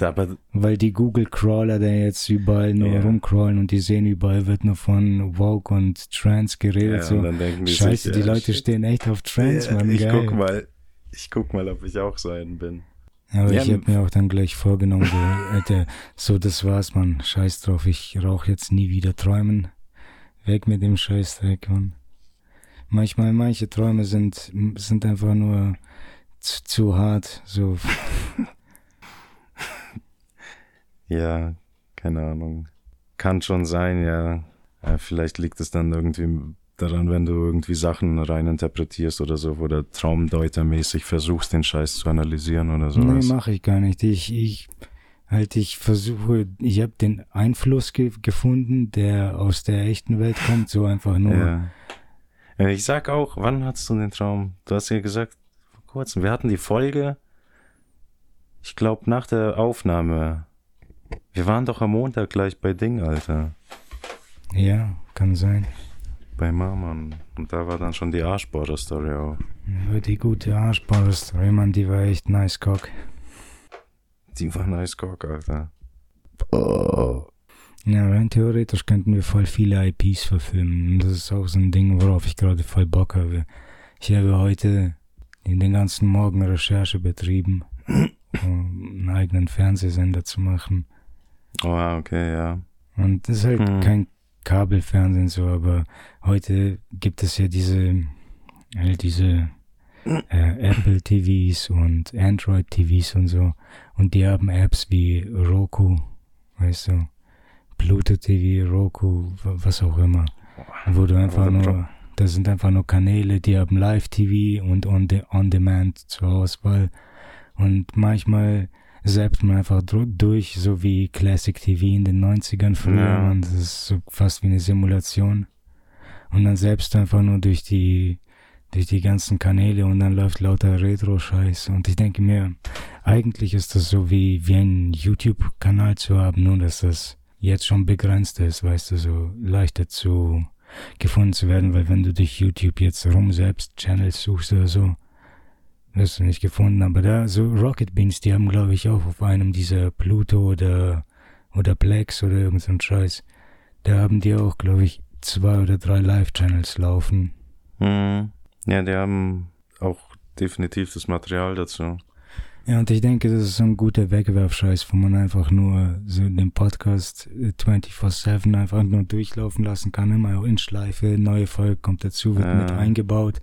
aber
weil die Google-Crawler da jetzt überall nur
Ja.
rumcrawlen und die sehen überall wird nur von Woke und Trans geredet.
ja,
so.
die
Scheiße,
sich,
die Leute
shit.
stehen echt auf Trans,
Ja,
Mann.
ich
geil.
guck mal, ich guck mal, ob ich auch so einen bin.
Aber
Ja,
ich habe mir auch dann gleich vorgenommen, so, Alter, so das war's, Mann. Scheiß drauf, ich rauche jetzt nie wieder träumen. Weg mit dem Scheißdreck, Mann. Manchmal, manche Träume sind, sind einfach nur zu, zu hart, so.
Ja, keine Ahnung. Kann schon sein, ja. ja. Vielleicht liegt es dann irgendwie daran, wenn du irgendwie Sachen reininterpretierst oder so, oder traumdeutermäßig versuchst, den Scheiß zu analysieren oder
nee,
sowas.
mache ich gar nicht. Ich, ich, halt, ich versuche, ich habe den Einfluss ge gefunden, der aus der echten Welt kommt, so einfach nur.
ja. Ich sag auch, wann hattest du den Traum? Du hast ja gesagt, vor kurzem. Wir hatten die Folge, ich glaube, nach der Aufnahme. Wir waren doch am Montag gleich bei Ding, Alter.
ja kann sein.
Bei Marmon. Und da war dann schon die Arschbohrer-Story auch.
Die gute Arschball-Story, Mann, die war echt nice, Cock.
Die war nice Cock, Alter.
Ja, rein theoretisch könnten wir voll viele IPs verfilmen. Und das ist auch so ein Ding, worauf ich gerade voll Bock habe. Ich habe heute den ganzen Morgen Recherche betrieben, um einen eigenen Fernsehsender zu machen.
Oh, okay, ja.
Und das ist halt
Hm.
kein Kabelfernsehen so, aber heute gibt es ja diese, halt diese äh, Apple TVs und Android TVs und so. Und die haben Apps wie Roku, weißt du, Pluto TV, Roku, wa- was auch immer. Wo du einfach nur, das sind einfach nur Kanäle, die haben Live-TV und on, de, on Demand zur Auswahl. Und manchmal zappt man einfach durch, so wie Classic TV in den 90ern früher.
Ja.
Man, das ist so fast wie eine Simulation. Und dann selbst einfach nur durch die, durch die ganzen Kanäle und dann läuft lauter Retro-Scheiß. Und ich denke mir, eigentlich ist das so wie, wie einen YouTube-Kanal zu haben, nur dass das jetzt schon begrenzt ist, weißt du, so leichter zu gefunden zu werden, weil wenn du durch YouTube jetzt rum selbst Channels suchst oder so, wirst du nicht gefunden. Aber da, so Rocket Beans, die haben, glaube ich, auch auf einem dieser Pluto oder, oder Plex oder irgend so ein Scheiß, da haben die auch, glaube ich, zwei oder drei Live-Channels laufen.
Hm. Ja, die haben auch definitiv das Material dazu.
Ja, und ich denke, das ist so ein guter Wegwerfscheiß, wo man einfach nur so den Podcast äh, 24-7 einfach nur durchlaufen lassen kann. Immer in Schleife, neue Folge kommt dazu, wird
Ja.
mit eingebaut.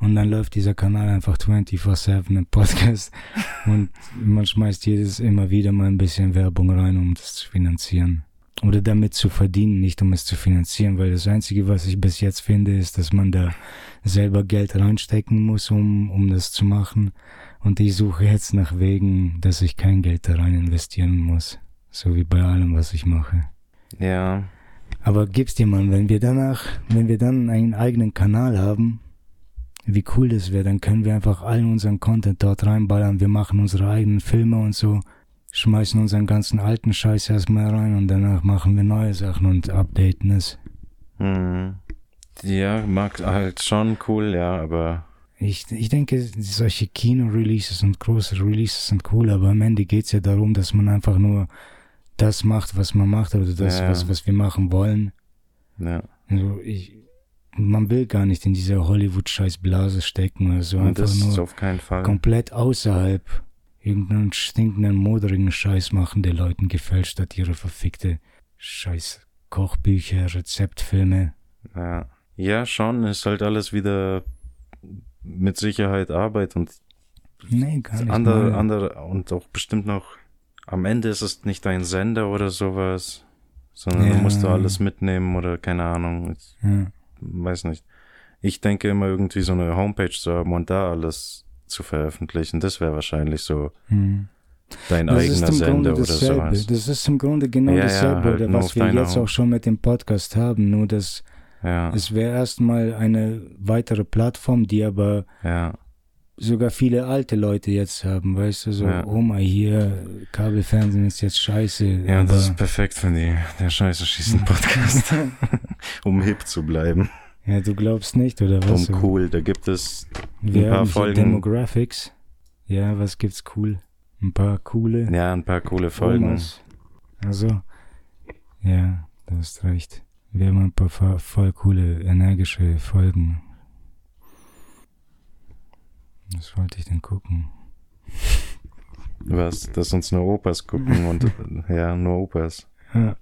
Und dann läuft dieser Kanal einfach 24-7 im Podcast. und man schmeißt jedes immer wieder mal ein bisschen Werbung rein, um das zu finanzieren. Oder damit zu verdienen, nicht um es zu finanzieren, weil das Einzige, was ich bis jetzt finde, ist, dass man da selber Geld reinstecken muss, um, um das zu machen. Und ich suche jetzt nach Wegen, dass ich kein Geld da rein investieren muss. So wie bei allem, was ich mache.
Ja,
Aber gib's dir mal, wenn wir danach, wenn wir dann einen eigenen Kanal haben, wie cool das wäre, dann können wir einfach all unseren Content dort reinballern. Wir machen unsere eigenen Filme und so, schmeißen unseren ganzen alten Scheiß erstmal rein und danach machen wir neue Sachen und updaten es.
hm. ja, mag halt schon cool, ja, aber
Ich, ich denke, solche Kino-Releases und große Releases sind cool, aber am Ende geht's ja darum, dass man einfach nur das macht, was man macht, oder das,
Ja.
was, was wir machen wollen.
ja.
Also ich, man will gar nicht in diese Hollywood-Scheiß-Blase stecken oder so.
Und
Einfach nur komplett außerhalb irgendeinen stinkenden, moderigen Scheiß machen, der Leuten gefällt, statt ihre verfickte Scheiß Kochbücher, Rezeptfilme.
Ja. ja, schon, ist halt alles wieder mit Sicherheit Arbeit und
Nee, gar nicht.
andere,
mal.
andere und auch bestimmt noch am Ende ist es nicht dein Sender oder sowas, sondern
Ja.
du musst du alles mitnehmen oder keine Ahnung, ich
Ja.
weiß nicht. Ich denke immer irgendwie so eine Homepage zu haben und da alles zu veröffentlichen, das wäre wahrscheinlich so
Hm.
dein
Das
eigener
ist im
Sender
Grunde
oder sowas.
Das ist im Grunde genau
Ja,
dasselbe,
halt
was wir jetzt auch schon mit dem Podcast haben, nur dass
Ja,
es wäre erstmal eine weitere Plattform, die aber
ja,
sogar viele alte Leute jetzt haben, weißt du, so,
Ja.
oh mal hier, Kabelfernsehen ist jetzt scheiße.
ja, und das ist perfekt für die, der Scheiße schießen Podcast, um hip zu bleiben,
ja, du glaubst nicht, oder was?
um cool. Da gibt es
Wir
ein paar
haben hier
Folgen.
Demographics. Ja, was gibt's cool? Ein paar coole
Ja, ein paar coole Folgen.
Omas. Also, ja, du hast recht. Wir haben ein paar voll, coole, energische Folgen. Was wollte ich denn gucken?
Was? Dass uns nur Opas gucken und ja, nur Opas.
Ja.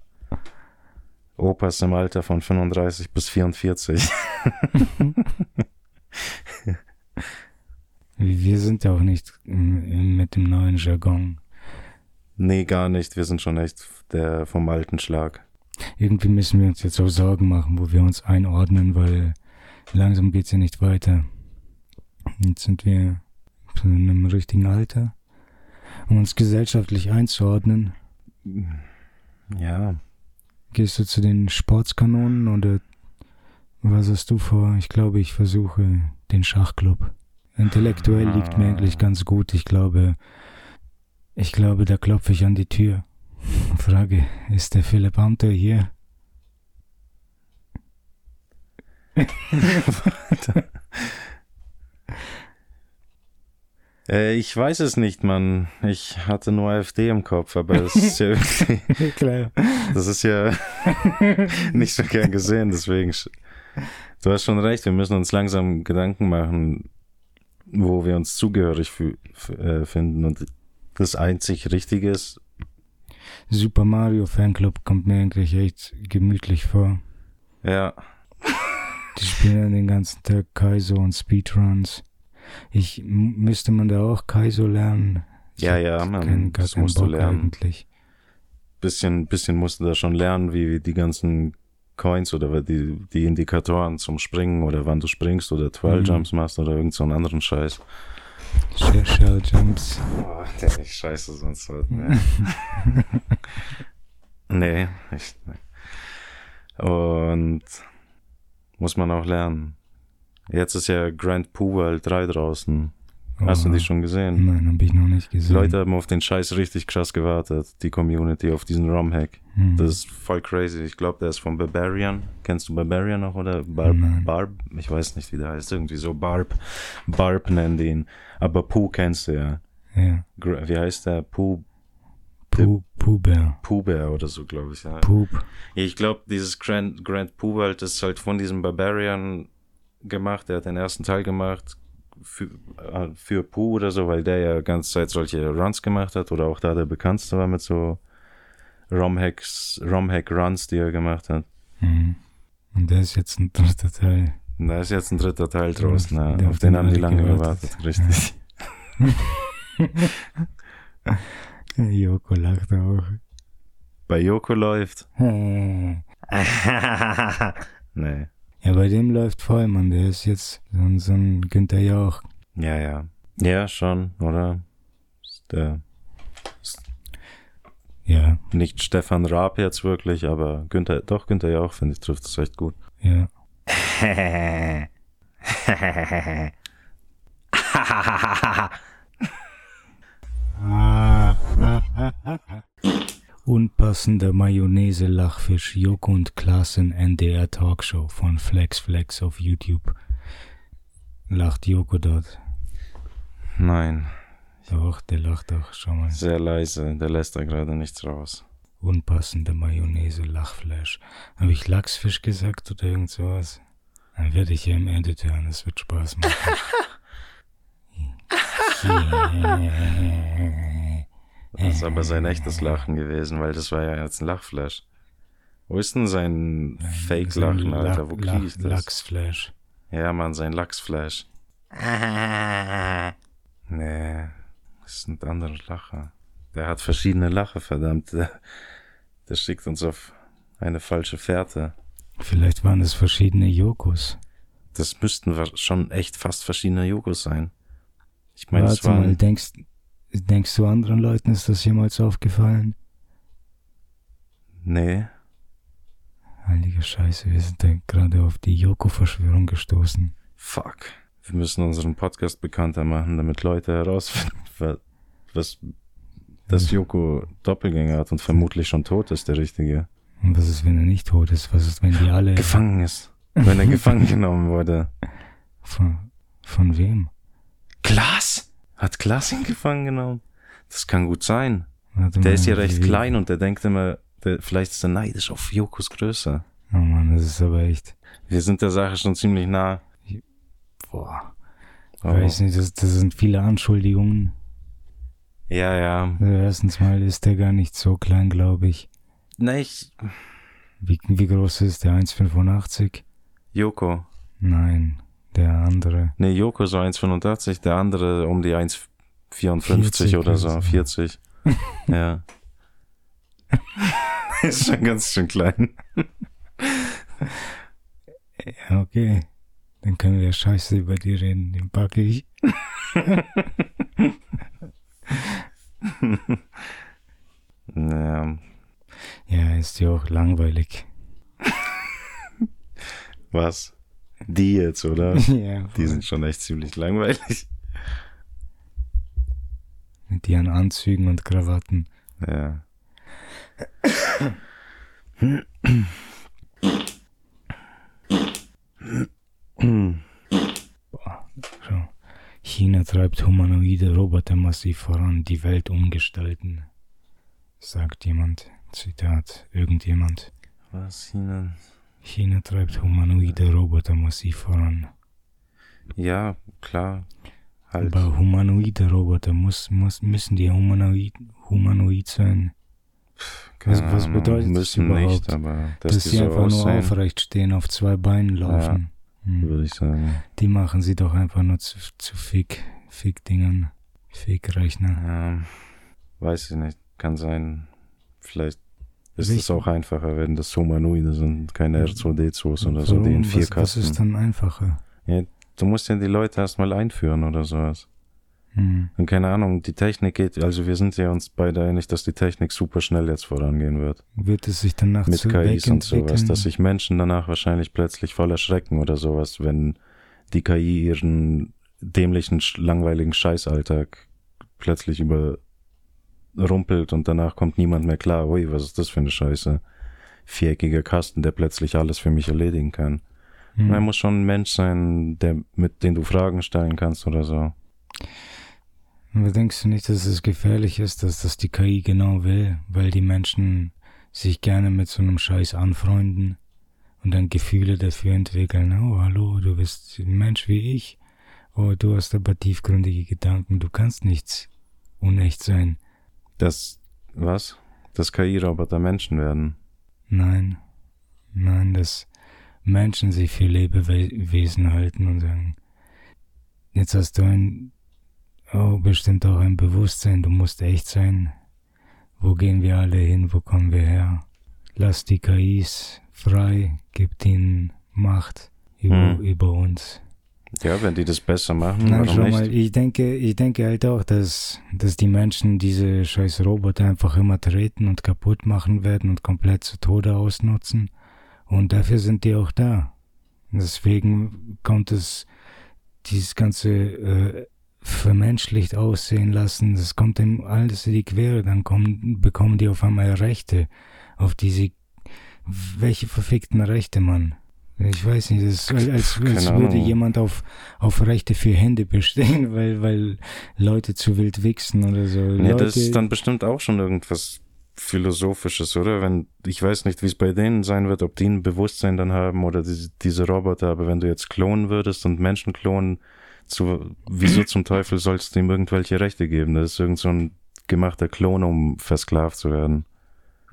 Opas im Alter von 35 bis 44.
Wir sind ja auch nicht mit dem neuen Jargon.
Nee, gar nicht. Wir sind schon echt der vom alten Schlag.
Irgendwie müssen wir uns jetzt auch Sorgen machen, wo wir uns einordnen, weil langsam geht's ja nicht weiter. Jetzt sind wir in einem richtigen Alter, um uns gesellschaftlich einzuordnen.
Ja,
Gehst du zu den Sportskanonen oder was hast du vor? Ich glaube, ich versuche den Schachclub. Intellektuell liegt mir eigentlich ganz gut. Ich glaube, ich glaube, da klopfe ich an die Tür. Frage, ist der Philipp Amter hier?
äh, ich weiß es nicht, Mann. Ich hatte nur AfD im Kopf, aber das ist ja irgendwie,
Klar.
das ist ja nicht so gern gesehen, deswegen. Du hast schon recht, wir müssen uns langsam Gedanken machen, wo wir uns zugehörig äh, finden. Und das einzig Richtige ist,
Super Mario Fanclub kommt mir eigentlich echt gemütlich vor.
ja,
Die spielen den ganzen Tag Kaizo und Speedruns. Ich müsste man da auch Kaizo lernen. Ich
Ja, ja, man,
keinen,
das musst du
Bock
lernen.
eigentlich.
bisschen, bisschen musst du da schon lernen, wie die ganzen Coins oder die, die Indikatoren zum Springen oder wann du springst oder Twirl
Mhm.
Machst oder irgend so einen anderen Scheiß.
Shell, Shell Jumps.
Oh, der ich scheiße sonst was. Nee, nee echt. Nee. Und muss man auch lernen. Jetzt ist ja Grand Poo World 3 draußen. Hast du die schon gesehen?
Nein, hab ich noch nicht
Die
gesehen.
Leute haben auf den Scheiß richtig krass gewartet, die Community, auf diesen ROM-Hack.
Hm.
Das ist voll crazy. Ich glaube, der ist von Barbarian. Kennst du Barbarian noch oder Barb?
Nein.
Barb? Ich weiß nicht, wie der heißt. Irgendwie so Barb. Barb nennen die ihn. Aber Pooh kennst du ja.
ja.
Wie heißt der? Pooh,
Pu Puber.
Pooh Bear oder so, glaube ich. Ja.
Pup.
Ich glaube, dieses Grand, Grand Pooh World ist halt von diesem Barbarian gemacht. Der hat den ersten Teil gemacht. Für, äh, für Pooh oder so, weil der ja ganze Zeit solche Runs gemacht hat oder auch da der bekannteste war mit so Romhacks, Romhack Runs, die er gemacht hat.
Mhm. Und der ist jetzt ein dritter Teil.
Und da ist jetzt ein dritter Teil draußen,
Der
ja.
auf
auf den
den
haben die lange
gewartet.
gewartet, richtig.
Joko lacht auch.
Bei Joko läuft.
Ja, bei dem läuft voll, Mann. Der ist jetzt so ein, so ein Günther Jauch.
Ja, ja. Ja, schon, oder? Ist Der,
Ja,
nicht Stefan Raab jetzt wirklich, aber Günther, doch, Günther ja auch, finde ich, trifft es echt gut.
ja. Unpassender Mayonnaise-Lachfisch Joko und Klaas in NDR Talkshow von Flex Flex auf YouTube. Lacht Joko dort.
Nein,
Doch, der lacht doch, schau mal.
sehr leise, der lässt da gerade nichts raus.
Unpassender Mayonnaise-Lachflash. Habe ich Lachsfisch gesagt oder irgend sowas? Dann werde ich ja im Edit hören, das wird Spaß machen.
Das ist aber sein echtes Lachen gewesen, weil das war ja jetzt ein Lachflash. Wo ist denn sein Fake-Lachen, Alter? Wo krieg ich das?
Lachsflash.
Ja, Mann, sein Lachsflash. Nee, das ist ein anderer Lacher. Der hat verschiedene Lacher, verdammt. Der, der schickt uns auf eine falsche Fährte.
Vielleicht waren es verschiedene Jokos.
Das müssten schon echt fast verschiedene Jokos sein. Ich meine, es
Warte mal,
waren.
denkst, denkst du anderen Leuten ist das jemals aufgefallen?
Nee,
Heilige Scheiße, wir sind da gerade auf die Joko-Verschwörung gestoßen.
fuck. Wir müssen unseren Podcast bekannter machen, damit Leute herausfinden, wa- was dass Joko Doppelgänger hat und vermutlich schon tot ist, der Richtige.
Und was ist, wenn er nicht tot ist? Was ist, wenn die alle...
Gefangen ist. Wenn er gefangen genommen wurde.
Von, von wem?
Klaas? Hat Klaas ihn gefangen genommen? Das kann gut sein.
Warte
Der
mal,
ist ja recht
wie-
klein und der denkt immer, der, vielleicht ist er neidisch auf Jokos Größe.
Oh Mann, das ist aber echt...
Wir sind der Sache schon ziemlich nah.
Boah. Ich
Aber-
weiß nicht, das, das sind viele Anschuldigungen.
Ja, ja.
Also erstens mal ist der gar nicht so klein, glaube ich.
Na, ich.
Wie, wie groß ist der? 1,85?
Joko.
Nein, der andere.
Nee, Joko so 1,85, der andere um die 1,54
40
oder so.
oder so.
40. ja. ist schon ganz schön klein.
Ja, okay. Dann können wir scheiße über die reden. Den packe ich.
Ja.
Ja, ist ja auch langweilig.
Was? Die jetzt, oder?
ja,
Die sind schon echt ziemlich langweilig.
mit ihren Anzügen und Krawatten.
Ja.
So. China treibt humanoide Roboter massiv voran, die Welt umgestalten. Sagt jemand. Zitat. Irgendjemand.
Was China?
China treibt humanoide Roboter massiv voran.
Ja, klar. Halt.
Aber humanoide Roboter muss, muss, müssen die humanoid, humanoid sein.
keine
was- was
Ahnung,
bedeutet das
müssen
überhaupt?
nicht, aber dass,
Dass sie
so
einfach nur
aussehen,
aufrecht stehen, auf zwei Beinen laufen. Hm.
würde ich sagen.
Die machen sie doch einfach nur zu, zu Fick, Fick-Dingern. Fick-Rechner.
Ja, weiß ich nicht. Kann sein. Vielleicht ist es auch einfacher, wenn das Humanoide sind, keine R2D2s oder so, die in vier
was, was ist
Kasten.
dann einfacher?
Du musst ja die Leute erstmal einführen oder sowas.
Hm.
Und keine Ahnung, die Technik geht, also wir sind ja uns beide einig, dass die Technik super schnell jetzt vorangehen wird.
Wird es sich danach
Mit KIs und sowas, dass sich Menschen danach wahrscheinlich plötzlich voll erschrecken oder sowas, wenn die KI ihren dämlichen, langweiligen Scheißalltag plötzlich überrumpelt und danach kommt niemand mehr klar, ui, was ist das für eine Scheiße? Viereckiger Kasten, der plötzlich alles für mich erledigen kann.
Hm.
Er muss schon ein Mensch sein, der, mit dem du Fragen stellen kannst oder so.
Aber denkst du nicht, dass es gefährlich ist, dass das die KI genau will, weil die Menschen sich gerne mit so einem Scheiß anfreunden und dann Gefühle dafür entwickeln? Oh, hallo, du bist ein Mensch wie ich. oh, du hast aber tiefgründige Gedanken, du kannst nichts unecht sein.
Das, was? Dass KI-Roboter Menschen werden?
Nein, nein, dass Menschen sich für Lebewesen halten und sagen, jetzt hast du ein, oh, bestimmt auch ein Bewusstsein, du musst echt sein. Wo gehen wir alle hin, wo kommen wir her? Lass die KIs frei, gibt ihnen Macht über, hm. über uns.
Ja, wenn die das besser machen,
Nein,
warum nicht?
Mal, ich denke, ich denke halt auch, dass, dass die Menschen diese scheiß Roboter einfach immer treten und kaputt machen werden und komplett zu Tode ausnutzen. Und dafür sind die auch da. Deswegen kommt es, dieses ganze äh, vermenschlicht aussehen lassen, das kommt dem alles in die Quere, dann kommen, bekommen die auf einmal Rechte, auf die sie, welche verfickten Rechte, Mann? Ich weiß nicht, das ist, als, als würde jemand auf, auf Rechte für Hände bestehen, weil, weil Leute zu wild wichsen oder so.
Nee,
Leute,
das ist dann bestimmt auch schon irgendwas Philosophisches, oder? Wenn, ich weiß nicht, wie es bei denen sein wird, ob die ein Bewusstsein dann haben oder diese, diese Roboter, aber wenn du jetzt klonen würdest und Menschen klonen, zu, wieso zum Teufel sollst du ihm irgendwelche Rechte geben? Das ist irgend so ein gemachter Klon, um versklavt zu werden.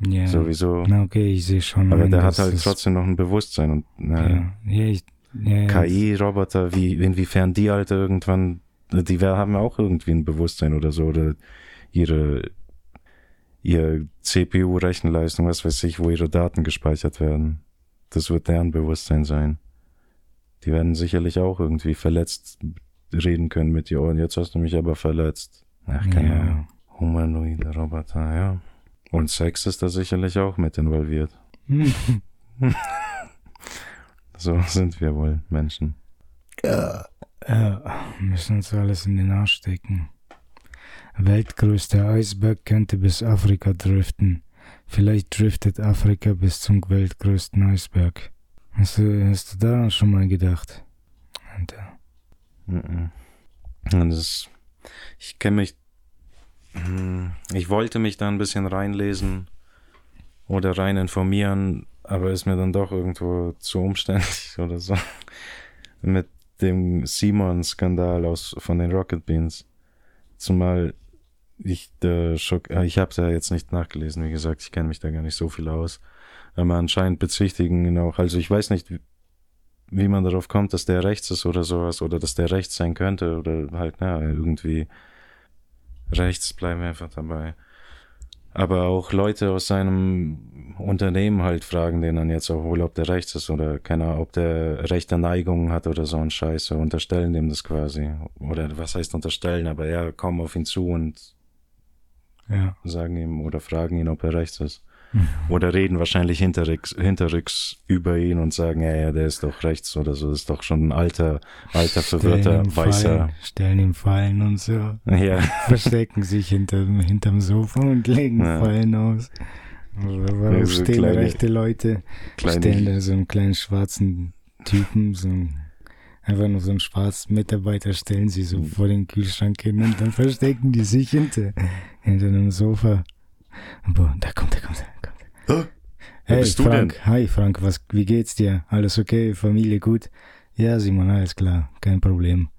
Ja.
Sowieso.
Na okay, ich sehe schon.
Aber der hat halt trotzdem noch ein Bewusstsein und na,
Ja, ja.
KI-Roboter, wie, inwiefern die Alter irgendwann, die haben auch irgendwie ein Bewusstsein oder so, oder ihre, ihr CPU-Rechenleistung, was weiß ich, wo ihre Daten gespeichert werden. Das wird deren Bewusstsein sein. Die werden sicherlich auch irgendwie verletzt reden können mit dir. Oh, und jetzt hast du mich aber verletzt. Ach, keine Ahnung.
Ja.
Humanoide Roboter, ja. Und Sex ist da sicherlich auch mit involviert. So sind wir wohl Menschen.
Ja, müssen uns alles in den Arsch stecken. Weltgrößter Eisberg könnte bis Afrika driften. Vielleicht driftet Afrika bis zum weltgrößten Eisberg. Hast du, hast du daran schon mal gedacht?
Und das, ich kenne mich, ich wollte mich da ein bisschen reinlesen oder rein informieren, aber ist mir dann doch irgendwo zu umständlich oder so. Mit dem Simon-Skandal aus von den Rocket Beans. Zumal ich der Schock, äh, ich habe da jetzt nicht nachgelesen, wie gesagt, ich kenne mich da gar nicht so viel aus. Aber anscheinend bezichtigen ihn auch, also ich weiß nicht, wie, wie man darauf kommt, dass der rechts ist oder sowas, oder dass der rechts sein könnte, oder halt, na, irgendwie rechts bleiben wir einfach dabei. Aber auch Leute aus seinem Unternehmen halt fragen den dann jetzt auch wohl, ob der rechts ist oder keine Ahnung, ob der rechte Neigungen hat oder so ein Scheiße, unterstellen dem das quasi. Oder was heißt unterstellen, aber ja, kommen auf ihn zu und
Ja.
sagen ihm oder fragen ihn, ob er rechts ist. Oder reden wahrscheinlich hinterrücks, hinterrücks über ihn und sagen, ja, ja, der ist doch rechts oder so, das ist doch schon ein alter, alter, verwirrter,
Stellen ihm
weißer.
Fallen, stellen ihm Fallen und so.
Ja,
Verstecken sich hinterm, hinterm Sofa und legen
Ja.
Fallen aus. Warum
Ja, so
stehen
kleine-
rechte Leute? stellen
kleine,
da so einen kleinen schwarzen Typen, so einen, einfach nur so einen schwarzen Mitarbeiter, stellen sie so vor den Kühlschrank hin und dann verstecken die sich hinter, hinter einem Sofa. Aber da kommt, da kommt, da kommt.
Wer
Hey
bist du
Frank, hi Frank, was, wie geht's dir? Alles okay? Familie gut? Ja, Simon, alles klar, kein Problem.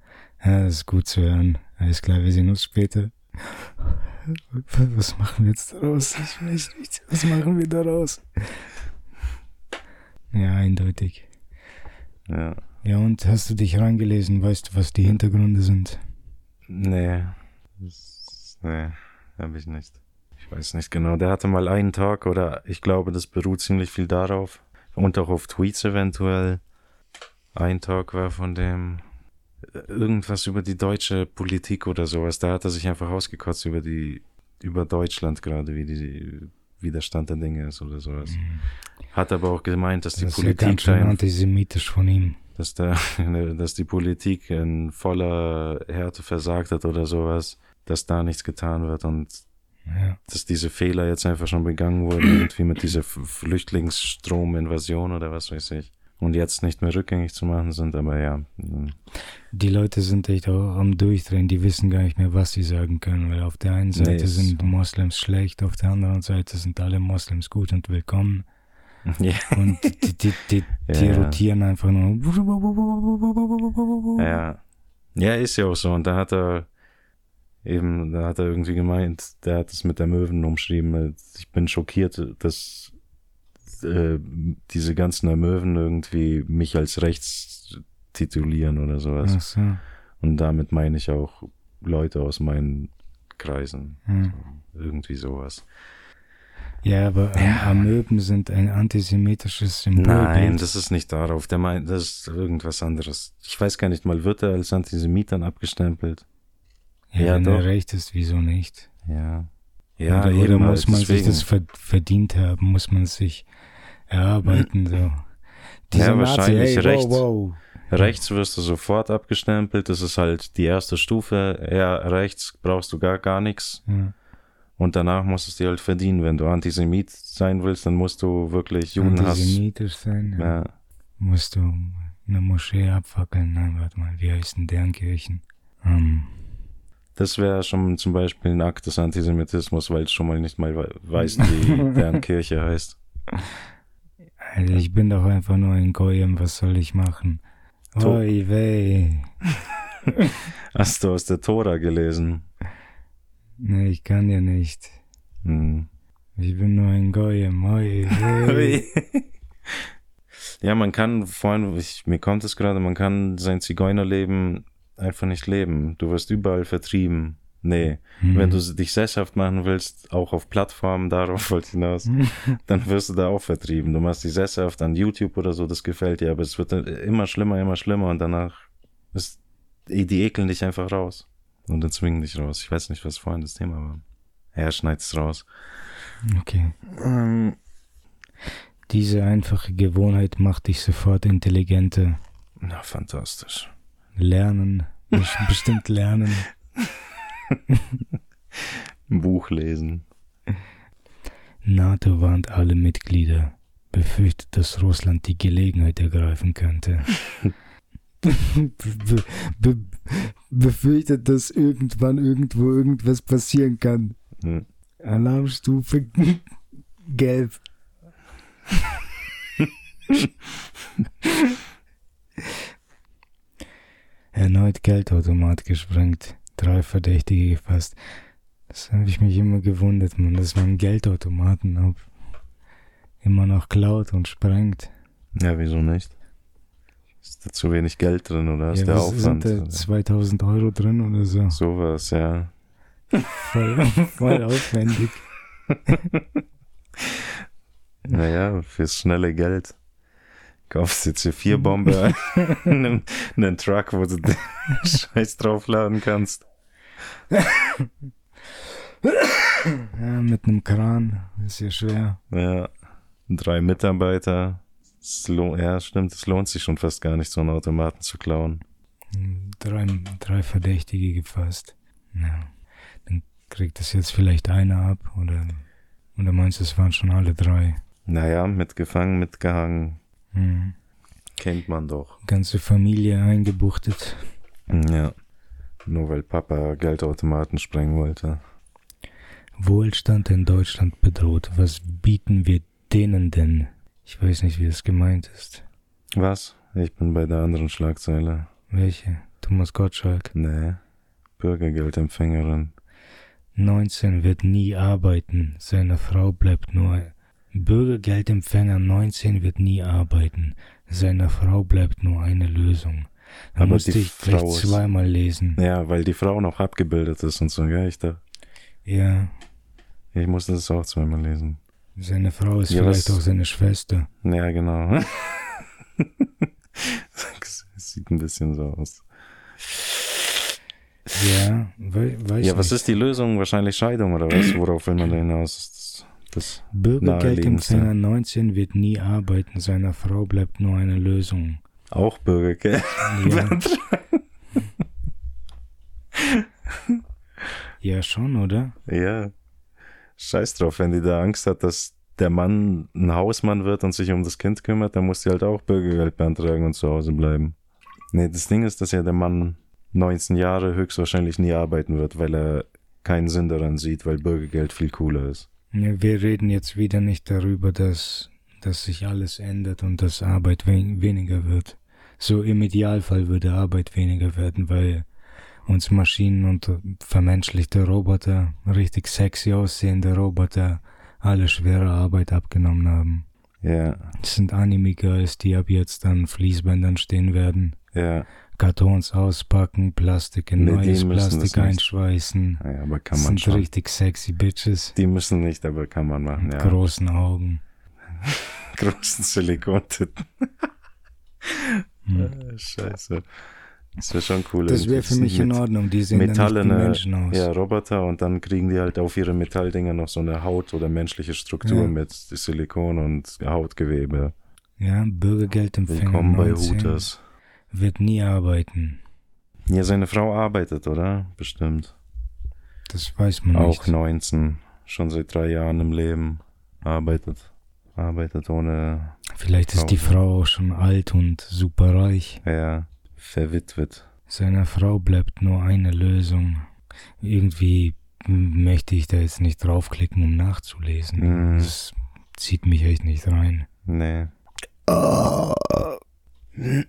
Ja, das ist gut zu hören. Alles klar, wir sehen uns später. Was machen wir jetzt daraus? Ich weiß nicht. Was machen wir daraus? Ja, eindeutig.
ja.
Ja, und hast du dich reingelesen? Weißt du, was die Hintergründe sind?
Nee. Nee, hab ich nicht. Ich weiß nicht genau. Der hatte mal einen Tag oder ich glaube, das beruht ziemlich viel darauf. Und auch auf Tweets eventuell. Ein Tag war von dem äh, irgendwas über die deutsche Politik oder sowas. Da hat er sich einfach ausgekotzt über die, über Deutschland gerade, wie die, wie der Stand der Dinge ist oder sowas. Hat aber auch gemeint, dass die
das ist ja
Politik
ganz schön antisemitisch von ihm.
dass der, dass die Politik in voller Härte versagt hat oder sowas, dass da nichts getan wird und
Ja.
dass diese Fehler jetzt einfach schon begangen wurden, irgendwie mit dieser Flüchtlingsstrominvasion oder was weiß ich. Und jetzt nicht mehr rückgängig zu machen sind, aber ja. mm,
Die Leute sind echt auch am Durchdrehen, die wissen gar nicht mehr, was sie sagen können, weil auf der einen Seite
Nee,
sind Moslems schlecht, auf der anderen Seite sind alle Moslems gut und willkommen.
Ja,
Und die, die, die, die
Ja.
rotieren einfach nur.
ja. Ja, ist ja auch so. Und da hat er eben, da hat er irgendwie gemeint, der hat es mit der Möwen umschrieben. Ich bin schockiert, dass äh, diese ganzen Möwen irgendwie mich als rechts titulieren oder sowas.
Ach so.
Und damit meine ich auch Leute aus meinen Kreisen.
Hm.
Irgendwie sowas.
Ja, aber ähm, Amöben sind ein antisemitisches Symbol.
Nein, das ist nicht darauf. Der meint, das ist irgendwas anderes. Ich weiß gar nicht mal, wird er als Antisemit dann abgestempelt?
Ja,
ja,
wenn
doch.
er recht ist, wieso nicht?
Ja. Ja,
oder, oder
eben,
muss man sich
deswegen.
das ver verdient haben? Muss man sich erarbeiten? So. Dieser Nazi,
wahrscheinlich
hey,
recht.
Wow, wow.
Rechts wirst du sofort abgestempelt. Das ist halt die erste Stufe. Ja, rechts brauchst du gar, gar nichts.
Ja.
Und danach musst du es dir halt verdienen. Wenn du Antisemit sein willst, dann musst du wirklich Judenhass.
Antisemitisch sein, ja.
Ja.
musst du eine Moschee abfackeln. Nein, warte mal, wie heißen deren Kirchen? Ähm,
Das wäre schon zum Beispiel ein Akt des Antisemitismus, weil ich schon mal nicht mal we- weiß, wie deren Kirche heißt.
also ich bin doch einfach nur ein Goyim, was soll ich machen? Oi, weh.
Hast du aus der Tora gelesen?
Nee, ich kann ja nicht.
Hm.
Ich bin nur ein Goyim. Oi, weh.
ja, man kann, vor allem, ich, mir kommt es gerade, man kann sein Zigeunerleben einfach nicht leben. Du wirst überall vertrieben. Nee,
Hm.
wenn du dich sesshaft machen willst, auch auf Plattformen, darauf wollte ich hinaus, dann wirst du da auch vertrieben. Du machst dich sesshaft an YouTube oder so, das gefällt dir, aber es wird immer schlimmer, immer schlimmer und danach ist, die ekeln dich einfach raus. Und dann zwingen dich raus. Ich weiß nicht, was vorhin das Thema war. Er schneid's raus.
Okay.
Ähm,
Diese einfache Gewohnheit macht dich sofort intelligenter.
na, fantastisch.
Lernen. best- Bestimmt lernen.
Ein Buch lesen.
NATO warnt alle Mitglieder, befürchtet, dass Russland die Gelegenheit ergreifen könnte. be be befürchtet, dass irgendwann irgendwo irgendwas passieren kann.
Hm.
Alarmstufe gelb. Erneut Geldautomat gesprengt. Drei Verdächtige gefasst. Das habe ich mich immer gewundert, man, dass man Geldautomaten ab immer noch klaut und sprengt.
Ja, wieso nicht? Ist da zu wenig Geld drin oder ist
ja,
der
was
Aufwand?
sind da 2000 Euro drin oder so?
Sowas, ja.
Voll, voll aufwendig.
Naja, fürs schnelle Geld. Kaufst du zur Vierbombe einen, einen Truck, wo du den Scheiß draufladen kannst.
Ja, mit einem Kran ist ja schwer.
Ja. Drei Mitarbeiter. Es ja, stimmt, es lohnt sich schon fast gar nicht, so einen Automaten zu klauen.
Drei, drei Verdächtige gefasst. Ja. Dann kriegt das jetzt vielleicht einer ab oder, oder meinst du, es waren schon alle drei?
Naja, mitgefangen, mitgehangen.
Hm.
Kennt man doch.
Ganze Familie eingebuchtet.
Ja. Nur weil Papa Geldautomaten sprengen wollte.
Wohlstand in Deutschland bedroht. Was bieten wir denen denn? Ich weiß nicht, wie das gemeint ist.
Was? Ich bin bei der anderen Schlagzeile.
Welche? Thomas Gottschalk.
Nee. Bürgergeldempfängerin.
19 wird nie arbeiten. Seine Frau bleibt nur. Bürgergeldempfänger 19 wird nie arbeiten. Seiner Frau bleibt nur eine Lösung. Da
Aber
musste ich gleich
Frau ist-
zweimal lesen.
Ja, weil die Frau noch abgebildet ist und so, ja, ich da.
Ja,
Ich musste das auch zweimal lesen.
seine Frau ist
Ja,
vielleicht
was-
auch seine Schwester.
Ja, genau. Sieht ein bisschen so aus.
Ja, we weiß
Ja, was
nicht.
ist die Lösung? Wahrscheinlich Scheidung oder was? Worauf will man da hinaus? Das,
Bürgergeldempfänger
naheliegendste.
19 wird nie arbeiten. Seiner Frau bleibt nur eine Lösung.
auch Bürgergeld.
Ja, ja schon, oder?
Ja. Scheiß drauf, wenn die da Angst hat, dass der Mann ein Hausmann wird und sich um das Kind kümmert, dann muss die halt auch Bürgergeld beantragen und zu Hause bleiben. Nee, das Ding ist, dass ja der Mann 19 Jahre höchstwahrscheinlich nie arbeiten wird, weil er keinen Sinn daran sieht, weil Bürgergeld viel cooler ist.
Ja, wir reden jetzt wieder nicht darüber, dass, dass sich alles ändert und dass Arbeit wen weniger wird, So im Idealfall würde Arbeit weniger werden, weil uns Maschinen und vermenschlichte Roboter, richtig sexy aussehende Roboter, alle schwere Arbeit abgenommen haben.
Ja,
Es sind Anime-Girls, die ab jetzt an Fließbändern stehen werden.
ja.
Kartons auspacken, Plastik in
die
neues Plastik einschweißen.
ja aber kann
Das
man
sind
schon.
richtig sexy Bitches.
Die müssen nicht, aber kann man machen,
Mit
ja.
großen Augen.
Großen Silikontitten.
Hm.
Äh, Scheiße. Das wäre schon cool.
Das wäre für mich in
mit
Ordnung. Die sehen
Metallene
Menschen aus.
ja, Roboter und dann kriegen die halt auf ihre Metalldinger noch so eine Haut oder menschliche Struktur
Ja.
mit Silikon und Hautgewebe.
Ja, Bürgergeldempfänger
Willkommen bei
19,
Hooters.
Wird nie arbeiten.
Ja, seine Frau arbeitet, oder? Bestimmt.
Das weiß man
Auch
nicht.
19. Schon seit drei Jahren im Leben. Arbeitet. Arbeitet ohne,
Vielleicht ist die Frau auch schon alt und superreich.
ja, verwitwet.
Seiner Frau bleibt nur eine Lösung. Irgendwie möchte ich da jetzt nicht draufklicken, um nachzulesen.
Mhm.
Das zieht mich echt nicht rein.
Nee.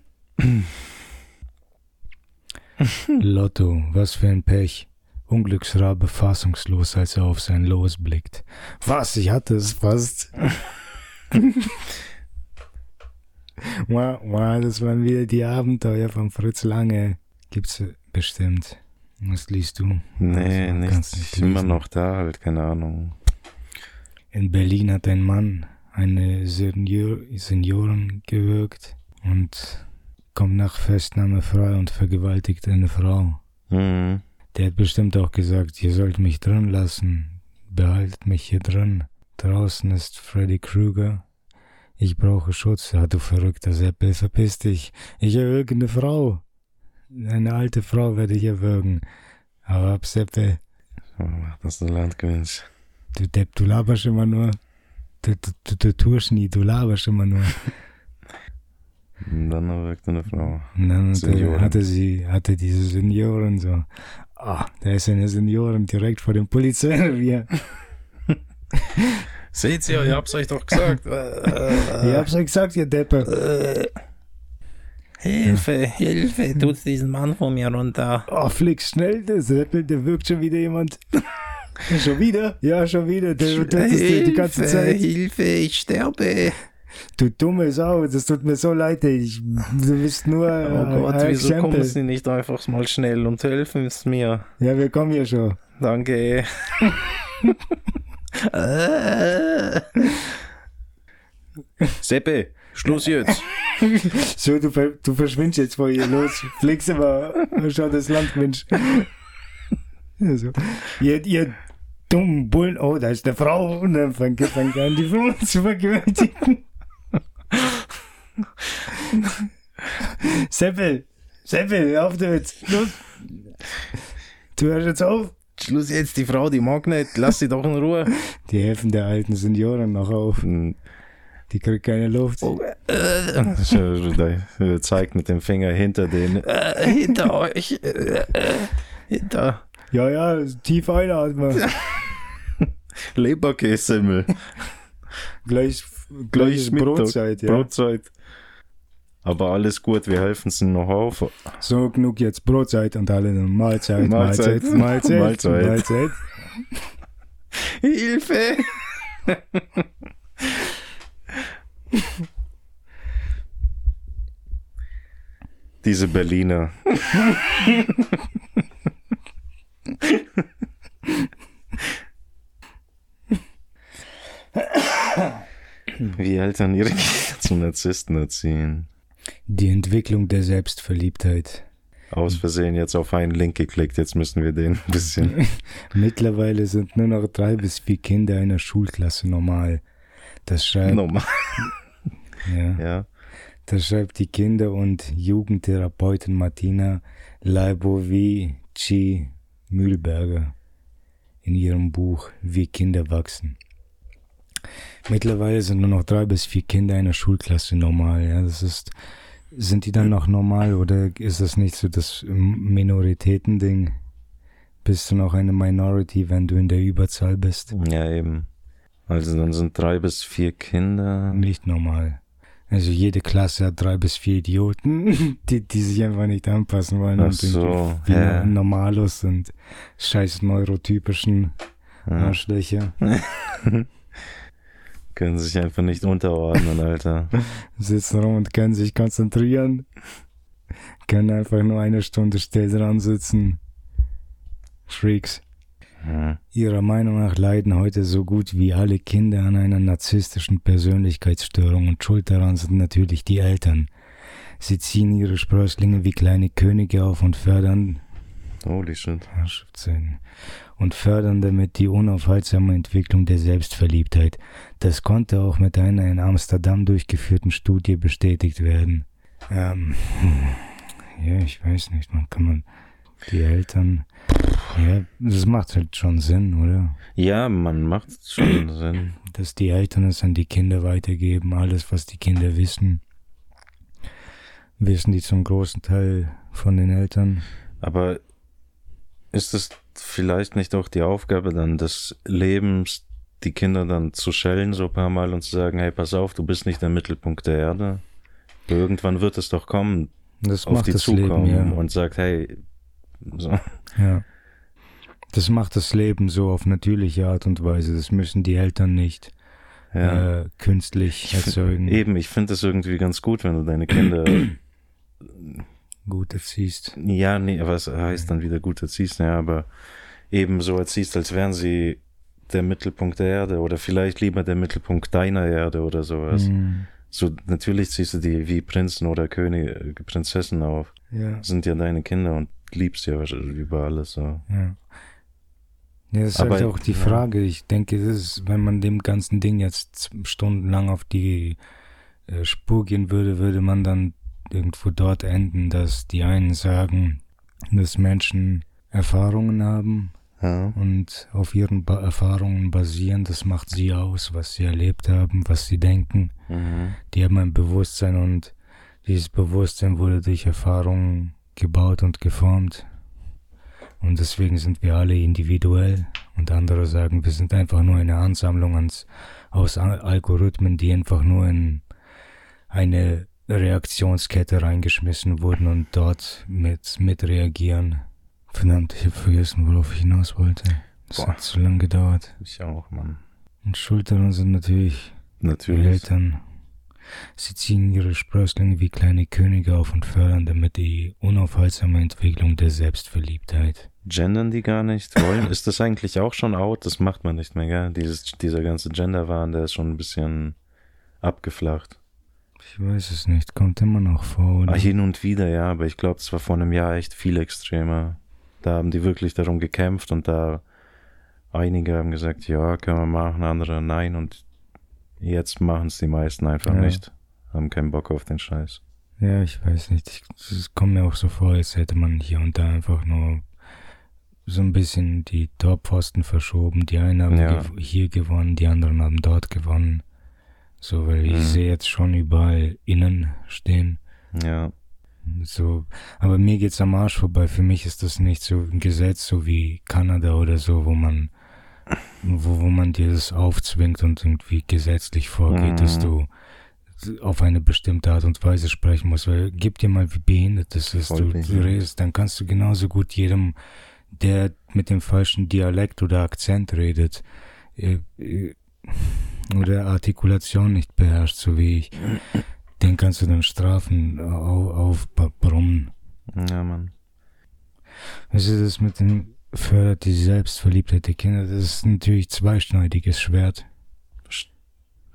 Lotto, was für ein Pech. Unglücksrabe fassungslos, als er auf sein Los blickt. Was, ich hatte es fast. wow, wow, das waren wieder die Abenteuer von Fritz Lange. Gibt's bestimmt. Was liest du?
Nee,
Also,
nicht.
kannst nicht
Immer noch da, halt, keine Ahnung.
In Berlin hat ein Mann eine Senior Seniorin gewürgt und kommt nach Festnahme frei und vergewaltigt eine Frau.
Mhm.
Der hat bestimmt auch gesagt, ihr sollt mich drin lassen. Behaltet mich hier drin. Draußen ist Freddy Krueger. Ich brauche Schutz. Ah, du verrückter Seppel, verpiss dich. Ich erwürge eine Frau. Eine alte Frau werde ich erwürgen. Hau ab, Seppel.
Oh, das ist ein Landgewinsch.
Du Depp, du laberst immer nur. Du, du, du, du tust nie, du laberst immer nur.
Dann erwürgt eine Frau.
Und dann hatte, sie, hatte diese Seniorin so, ah, da ist eine Seniorin direkt vor dem Polizeirevier.
Seht ihr, ich hab's euch doch gesagt.
Ich hab's euch gesagt, ihr Deppe.
Hilfe, Hilfe, tut diesen Mann von mir runter.
Oh, flick schnell, der Seppel, der wirkt schon wieder jemand. schon wieder? Ja, schon wieder. Der tut das die, die ganze
Hilfe,
Zeit.
Hilfe, ich sterbe.
Du dumme Sau, das tut mir so leid. Ich, du bist nur
Oh
äh,
Gott,
ein
wieso kommen
Exempel.
Sie nicht einfach mal schnell und helfen es mir?
Ja, wir kommen ja schon.
Danke.
Seppe, Schluss jetzt.
So, du, du verschwindest jetzt vor ihr los. Fliegst aber schon das Land, Mensch. Ja, so. Ihr, ihr dummen Bullen. Oh, da ist eine Frau. Und dann fängt fängt an, die Frau zu vergewaltigen. Seppel, Seppel, auf damit. Los. Du hörst jetzt auf.
Schluss jetzt, die Frau, die mag nicht. Lass sie doch in Ruhe.
Die helfen der alten Seniorin noch auf.
Hm,
Die kriegt keine Luft.
Oh,
zeigt mit dem Finger hinter den.
äh, hinter euch. Äh, äh, hinter.
Ja, ja, tief einatmen.
Leberkässemmel.
Gleich, gleich
Mittag,
Brotzeit, ja.
Brotzeit. Aber alles gut, wir helfen es noch auf.
So, genug jetzt Brotzeit und alle Mahlzeit.
Mahlzeit,
Mahlzeit, Mahlzeit.
Mahlzeit.
Hilfe.
Diese Berliner. Wie Eltern ihre Kinder zu Narzissten erziehen.
Die Entwicklung der Selbstverliebtheit.
Aus Versehen jetzt auf einen Link geklickt, jetzt müssen wir den ein bisschen.
Mittlerweile sind nur noch drei bis vier Kinder einer Schulklasse normal. Das schreibt,
Nochmal.
ja,
Ja.
das schreibt die Kinder- und Jugendtherapeutin Martina Leibovici Mühlberger in ihrem Buch Wie Kinder wachsen. Mittlerweile sind nur noch drei bis vier Kinder einer Schulklasse normal. Ja, das ist, sind die dann noch normal oder ist das nicht so das Minoritätending? Bist du noch eine Minority, wenn du in der Überzahl bist?
Ja, eben. Also dann sind drei bis vier Kinder.
Nicht normal. Also jede Klasse hat drei bis vier Idioten, die, die sich einfach nicht anpassen wollen
Ach
und
so, ja.
Normalos und scheiß neurotypischen
Ja.
Arschlöcher
Können sich einfach nicht unterordnen, Alter.
sitzen rum und können sich konzentrieren. Können einfach nur eine Stunde still dran sitzen. Freaks.
Ja.
Ihrer Meinung nach leiden heute so gut wie alle Kinder an einer narzisstischen Persönlichkeitsstörung und schuld daran sind natürlich die Eltern. Sie ziehen ihre Sprösslinge wie kleine Könige auf und fördern
Holy shit.
Und fördern damit die unaufhaltsame Entwicklung der Selbstverliebtheit. Das konnte auch mit einer in Amsterdam durchgeführten Studie bestätigt werden. Ähm, hm, ja, ich weiß nicht, man kann man die Eltern, ja, das macht halt schon Sinn, oder?
Ja, man macht schon Sinn.
Dass die Eltern es an die Kinder weitergeben, alles, was die Kinder wissen, wissen die zum großen Teil von den Eltern.
Aber ist es vielleicht nicht auch die Aufgabe dann des Lebens, die Kinder dann zu schellen so ein paar Mal und zu sagen, hey, pass auf, du bist nicht der Mittelpunkt der Erde. Irgendwann wird es doch kommen,
Das
auf
macht
die
das
zukommen
Leben, ja.
und sagt, hey, so.
Ja. Das macht das Leben so auf natürliche Art und Weise. Das müssen die Eltern nicht
Ja.
äh, künstlich
Ich find-
erzeugen.
Eben, ich finde es irgendwie ganz gut, wenn du deine Kinder,
Gut erziehst.
ja, nee, was heißt dann wieder gut erziehst, ja, aber eben so erziehst, als wären sie der Mittelpunkt der Erde oder vielleicht lieber der Mittelpunkt deiner Erde oder sowas.
Mhm.
So, natürlich ziehst du die wie Prinzen oder Könige, Prinzessen auf.
Ja.
Sind ja deine Kinder und liebst ja über alles so.
Ja. Ja, das ist
Aber-
halt auch die
ja.
Frage. Ich denke, das ist, wenn man dem ganzen Ding jetzt stundenlang auf die äh, Spur gehen würde, würde man dann irgendwo dort enden, dass die einen sagen, dass Menschen Erfahrungen haben
Ja.
und auf ihren ba Erfahrungen basieren. Das macht sie aus, was sie erlebt haben, was sie denken.
Mhm.
Die haben ein Bewusstsein und dieses Bewusstsein wurde durch Erfahrungen gebaut und geformt. Und deswegen sind wir alle individuell. Und andere sagen, wir sind einfach nur eine Ansammlung ans, aus Al- Algorithmen, die einfach nur in eine Reaktionskette reingeschmissen wurden und dort mit, mit reagieren. Verdammt, ich habe vergessen, worauf ich hinaus wollte. Das
Boah.
hat zu lange gedauert.
Ich auch, Mann.
Und schuld daran sind natürlich die
Natürlich.
Eltern. Sie ziehen ihre Sprösslinge wie kleine Könige auf und fördern damit die unaufhaltsame Entwicklung der Selbstverliebtheit.
Gendern die gar nicht wollen? Ist das eigentlich auch schon out? Das macht man nicht mehr, gell? Dieses, dieser ganze Genderwahn, der ist schon ein bisschen abgeflacht.
Ich weiß es nicht, kommt immer noch vor, oder?
Ah, hin und wieder, ja, aber ich glaube, es war vor einem Jahr echt viel extremer. Da haben die wirklich darum gekämpft und da einige haben gesagt, ja, können wir machen, andere nein und jetzt machen es die meisten einfach
Ja.
nicht. Haben keinen Bock auf den Scheiß.
Ja, ich weiß nicht. Ich- Es kommt mir auch so vor, als hätte man hier und da einfach nur so ein bisschen die Torpfosten verschoben. Die einen haben
Ja.
gew hier gewonnen, die anderen haben dort gewonnen. So, weil ich
Mhm.
sehe jetzt schon überall innen stehen.
Ja,
So, aber mir geht's am Arsch vorbei. Für mich ist das nicht so ein Gesetz, so wie Kanada oder so, wo man, wo, wo man dir das aufzwingt und irgendwie gesetzlich vorgeht, dass
Mhm.
du auf eine bestimmte Art und Weise sprechen musst. Weil gib dir mal, wie behindert das ist. Du, du redest, dann kannst du genauso gut jedem, der mit dem falschen Dialekt oder Akzent redet, äh, äh, oder Artikulation nicht beherrscht, so wie ich, den kannst du dann strafen, auf, aufbrummen.
ja, Mann.
Was ist das mit dem fördert die Selbstverliebtheit der Kinder? Das ist natürlich zweischneidiges Schwert.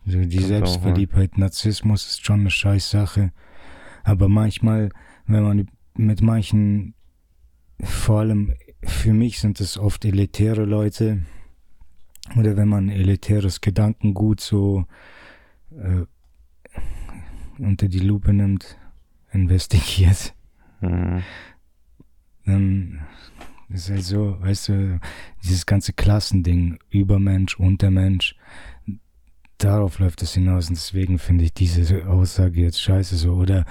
Also die
auch,
Selbstverliebtheit, Narzissmus ist schon eine scheiß Sache. Aber manchmal, wenn man mit manchen, vor allem für mich sind es oft elitäre Leute, oder wenn man elitäres Gedankengut so äh, unter die Lupe nimmt, investigiert,
Mhm.
dann ist halt so, weißt du, dieses ganze Klassending, Übermensch, Untermensch, darauf läuft es hinaus. Und deswegen finde ich diese Aussage jetzt scheiße so. Oder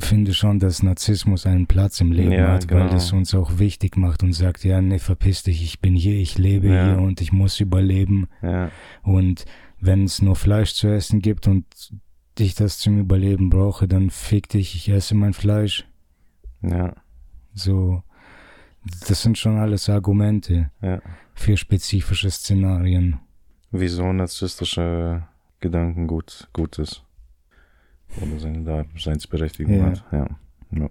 finde schon, dass Narzissmus einen Platz im Leben
Ja,
hat, weil
genau.
das uns auch wichtig macht und sagt, ja, nee, verpiss dich, ich bin hier, ich lebe
Ja.
hier und ich muss überleben
Ja,
und wenn es nur Fleisch zu essen gibt und ich das zum Überleben brauche, dann fick dich, ich esse mein Fleisch.
Ja,
So, das sind schon alles Argumente
ja.
für spezifische Szenarien.
Wieso narzisstische Gedanken gut, gut ist. Oder seine Daseinsberechtigung
Ja.
hat. Ja. ja.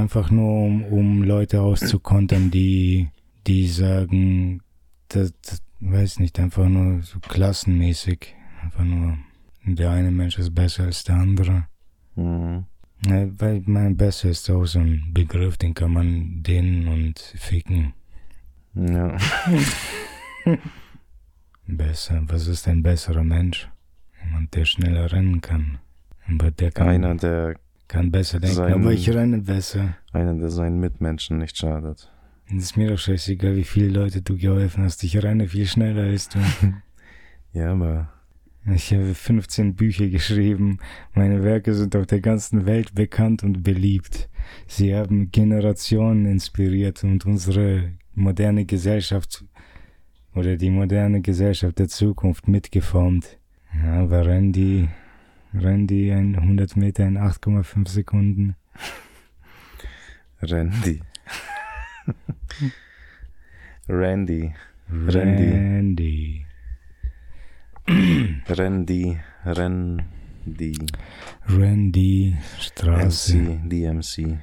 Einfach nur, um, um Leute auszukontern, die, die sagen, das, das, weiß nicht, einfach nur so klassenmäßig. Einfach nur, der eine Mensch ist besser als der andere.
Mhm.
Ja, weil mein Besser ist auch so ein Begriff, den kann man dehnen und ficken.
Ja.
Besser, was ist ein besserer Mensch? Jemand, der schneller rennen kann. Aber der kann,
Einer, der,
kann besser denken,
sein-
aber ich renne besser.
einer, der seinen Mitmenschen nicht schadet.
Es ist mir doch scheißegal, wie viele Leute du geholfen hast. Ich renne viel schneller als du.
Ja, aber
Ich habe 15 Bücher geschrieben. Meine Werke sind auf der ganzen Welt bekannt und beliebt. Sie haben Generationen inspiriert und unsere moderne Gesellschaft oder die moderne Gesellschaft der Zukunft mitgeformt. Ja, aber Randy, Randy 100 Meter in 8,5 Sekunden.
Randy. Randy. Randy.
Randy.
Randy. Randy.
Randy Straße.
MC. DMC.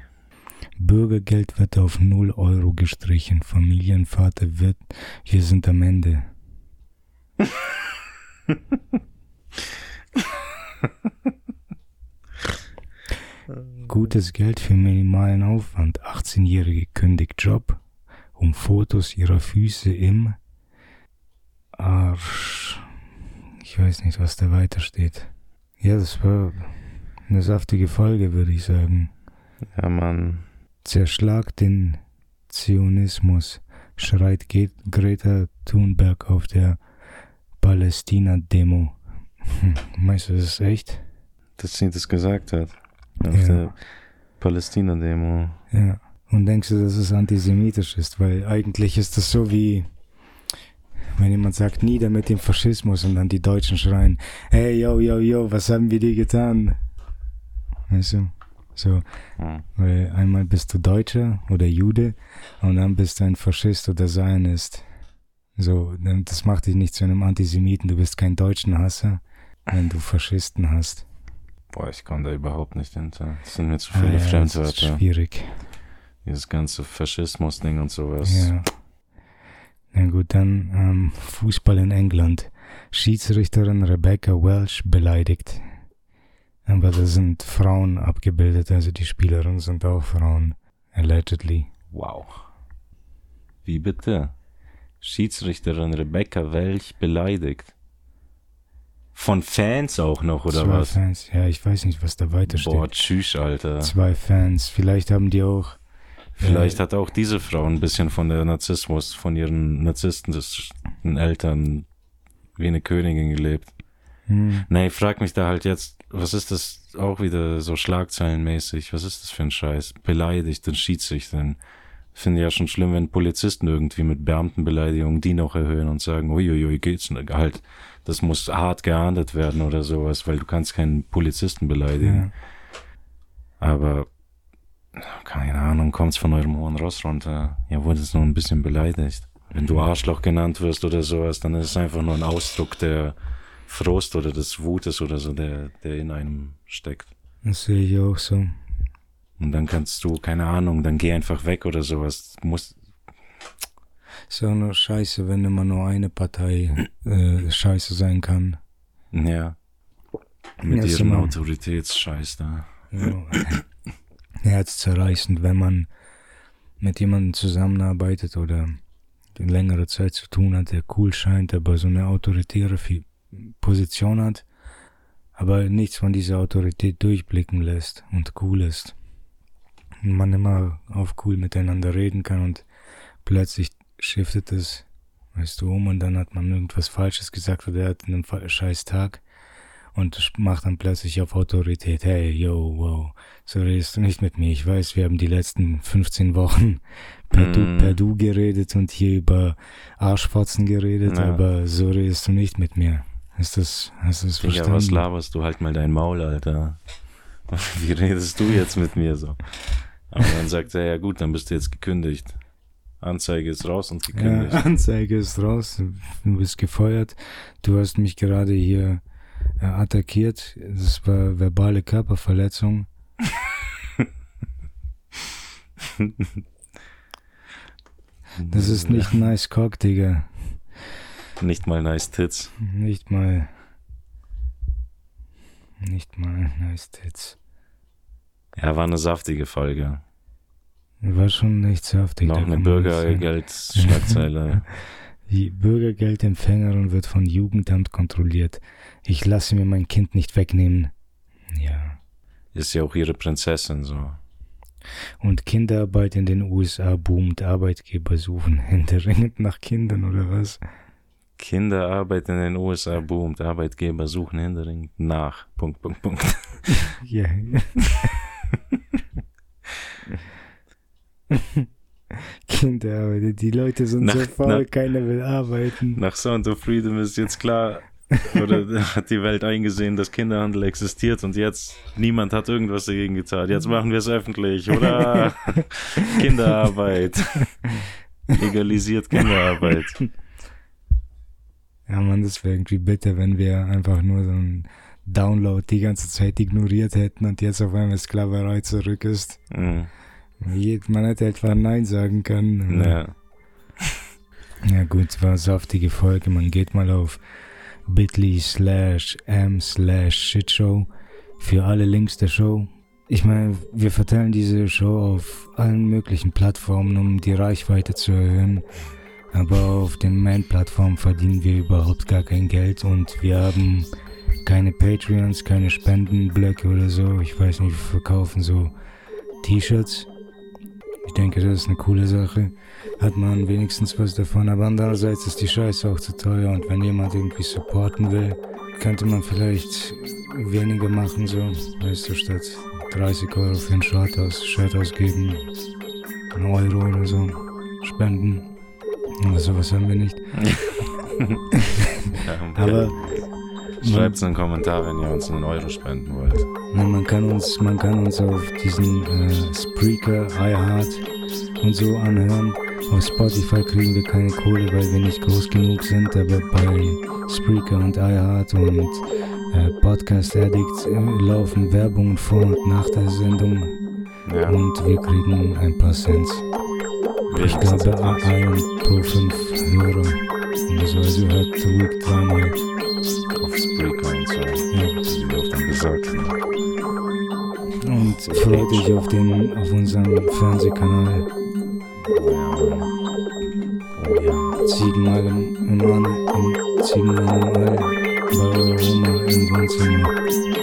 Bürgergeld wird auf 0 Euro gestrichen. Familienvater wird. Wir sind am Ende. Gutes Geld für minimalen Aufwand. 18-Jährige kündigt Job, um Fotos ihrer Füße im Arsch. Ich weiß nicht, was da weiter steht. Ja, das war eine saftige Folge, würde ich sagen.
Ja, Mann.
Zerschlag den Zionismus, schreit Greta Thunberg auf der Palästina-Demo. Hm, meinst du, das ist echt?
Dass sie das gesagt hat. Auf
Ja.
der Palästina-Demo.
Ja. Und denkst du, dass es antisemitisch ist? Weil eigentlich ist das so wie, wenn jemand sagt, nieder mit dem Faschismus und dann die Deutschen schreien, hey, yo, yo, yo, was haben wir dir getan? Weißt du? So,
Hm.
weil einmal bist du Deutscher oder Jude und dann bist du ein Faschist oder Zionist. So, das macht dich nicht zu einem Antisemiten, du bist kein deutschen Hasser, wenn du Faschisten hast.
Boah, ich komme da überhaupt nicht hinter. Das sind mir zu
Ah,
viele
ja, das ist
Fremdwörter.
schwierig.
Dieses ganze Faschismus-Ding und sowas.
Ja. Na gut, dann ähm, Fußball in England. Schiedsrichterin Rebecca Welch beleidigt. Aber da sind Frauen abgebildet, also die Spielerinnen sind auch Frauen. Allegedly.
Wow. Wie bitte? Schiedsrichterin Rebecca Welch beleidigt. Von Fans auch noch, oder
Zwei
was?
Fans. Ja, ich weiß nicht, was da weiter
Boah,
steht.
tschüss, Alter.
Zwei Fans. Vielleicht haben die auch.
Vielleicht
äh,
hat auch diese Frau ein bisschen von der Narzissmus, von ihren narzisstischen Eltern wie eine Königin gelebt.
Hm,
Nee, ich frag mich da halt jetzt, was ist das auch wieder so schlagzeilenmäßig? Was ist das für ein Scheiß? Beleidigt den Schiedsrichtern. Finde ich ja schon schlimm, wenn Polizisten irgendwie mit Beamtenbeleidigungen die noch erhöhen und sagen, uiuiui, geht's. Halt, das muss hart geahndet werden oder sowas, weil du kannst keinen Polizisten beleidigen.
ja.
Aber, keine Ahnung, kommt's von eurem hohen Ross runter. Ihr wurdet nur ein bisschen beleidigt. Wenn du Arschloch genannt wirst oder sowas, dann ist es einfach nur ein Ausdruck der Frust oder des Wutes oder so, der, der in einem steckt.
Das sehe ich auch so.
Und dann kannst du, keine Ahnung, dann geh einfach weg oder sowas. Muss,
Ist auch nur scheiße, wenn immer nur eine Partei äh, scheiße sein kann.
ja. Mit
Ja,
ihrem
immer-
Autoritätsscheiß da.
Ja. Herzzerreißend, wenn man mit jemandem zusammenarbeitet oder längere Zeit zu tun hat, der cool scheint, aber so eine autoritäre Position hat, aber nichts von dieser Autorität durchblicken lässt und cool ist. Und man immer auf cool miteinander reden kann und plötzlich shiftet es, weißt du, um und dann hat man irgendwas Falsches gesagt oder er hat einen scheiß Tag und macht dann plötzlich auf Autorität, hey, yo, wow, so redest du nicht mit mir. Ich weiß, wir haben die letzten 15 Wochen per, du,
Mm.
per Du geredet und hier über Arschfotzen geredet,
Ja.
aber so redest du nicht mit mir. Du das, hast du das verstanden?
was laberst du? Halt mal dein Maul, Alter. Wie redest du jetzt mit mir so? Aber dann sagt er, ja gut, dann bist du jetzt gekündigt. Anzeige ist raus und
Ja,
gekündigt.
Anzeige ist raus, du bist gefeuert. Du hast mich gerade hier äh, attackiert. Das war verbale Körperverletzung. Das ist nicht nice cock, Digga.
Nicht mal nice tits.
Nicht mal. Nicht mal nice tits.
Ja, war eine saftige Folge.
War schon nicht saftig.
Noch eine. Bürgergeldschlagzeile.
Die Bürgergeldempfängerin wird von Jugendamt kontrolliert. Ich lasse mir mein Kind nicht wegnehmen. Ja.
ist ja auch ihre Prinzessin so.
Und Kinderarbeit in den USA boomt. Arbeitgeber suchen händeringend nach Kindern oder was?
Kinderarbeit in den USA boomt. Arbeitgeber suchen händeringend nach. Punkt, Punkt, Punkt.
Ja. Kinderarbeit. Die Leute sind so
Na-
faul,
na-
keiner will arbeiten.
Nach Sound of Freedom ist jetzt klar, oder hat die Welt eingesehen, dass Kinderhandel existiert und jetzt niemand hat irgendwas dagegen getan. Jetzt machen wir es öffentlich, oder? Kinderarbeit. Legalisiert Kinderarbeit.
Ja, man, das wäre irgendwie bitter, wenn wir einfach nur so einen Download die ganze Zeit ignoriert hätten und jetzt auf einmal Sklaverei zurück ist.
Mhm.
Man hätte etwa Nein sagen können.
Ja.
Ja gut, war eine saftige Folge. Man geht mal auf bit.ly slash m slash shitshow für alle Links der Show. Ich meine, wir verteilen diese Show auf allen möglichen Plattformen, um die Reichweite zu erhöhen. Aber auf den Main-Plattformen verdienen wir überhaupt gar kein Geld und wir haben keine Patreons, keine Spendenblöcke oder so. Ich weiß nicht, wir verkaufen so T-Shirts. Ich denke, das ist eine coole Sache hat man wenigstens was davon. Aber andererseits ist die Scheiße auch zu teuer und wenn jemand irgendwie supporten will, könnte man vielleicht weniger machen, so, weißt du, statt 30 Euro für ein Shirt, aus, Shirt ausgeben, einen Euro oder so, spenden. Aber sowas haben wir nicht. Aber
Schreibt einen Kommentar, wenn ihr uns einen Euro spenden wollt.
Man kann uns, man kann uns auf diesen äh, Spreaker, iHeart und so anhören. Auf Spotify kriegen wir keine Kohle, weil wir nicht groß genug sind, aber bei Spreaker und iHeart und äh, Podcast Addict äh, laufen Werbungen vor und nach der Sendung
Ja,
und wir kriegen ein paar Cent. Ich glaube ein pro fünf Hörer. Und so, also hört ruhig dreimal.
auf Spreaker und so.
Ja.
Wie wir auf dem gesagt.
Und freut euch auf, den, auf unseren Fernsehkanal.
Ja. Oh ja.
Ziegenmal im, im, im Ziegenmal im All eurer Oma im Wohnzimmer.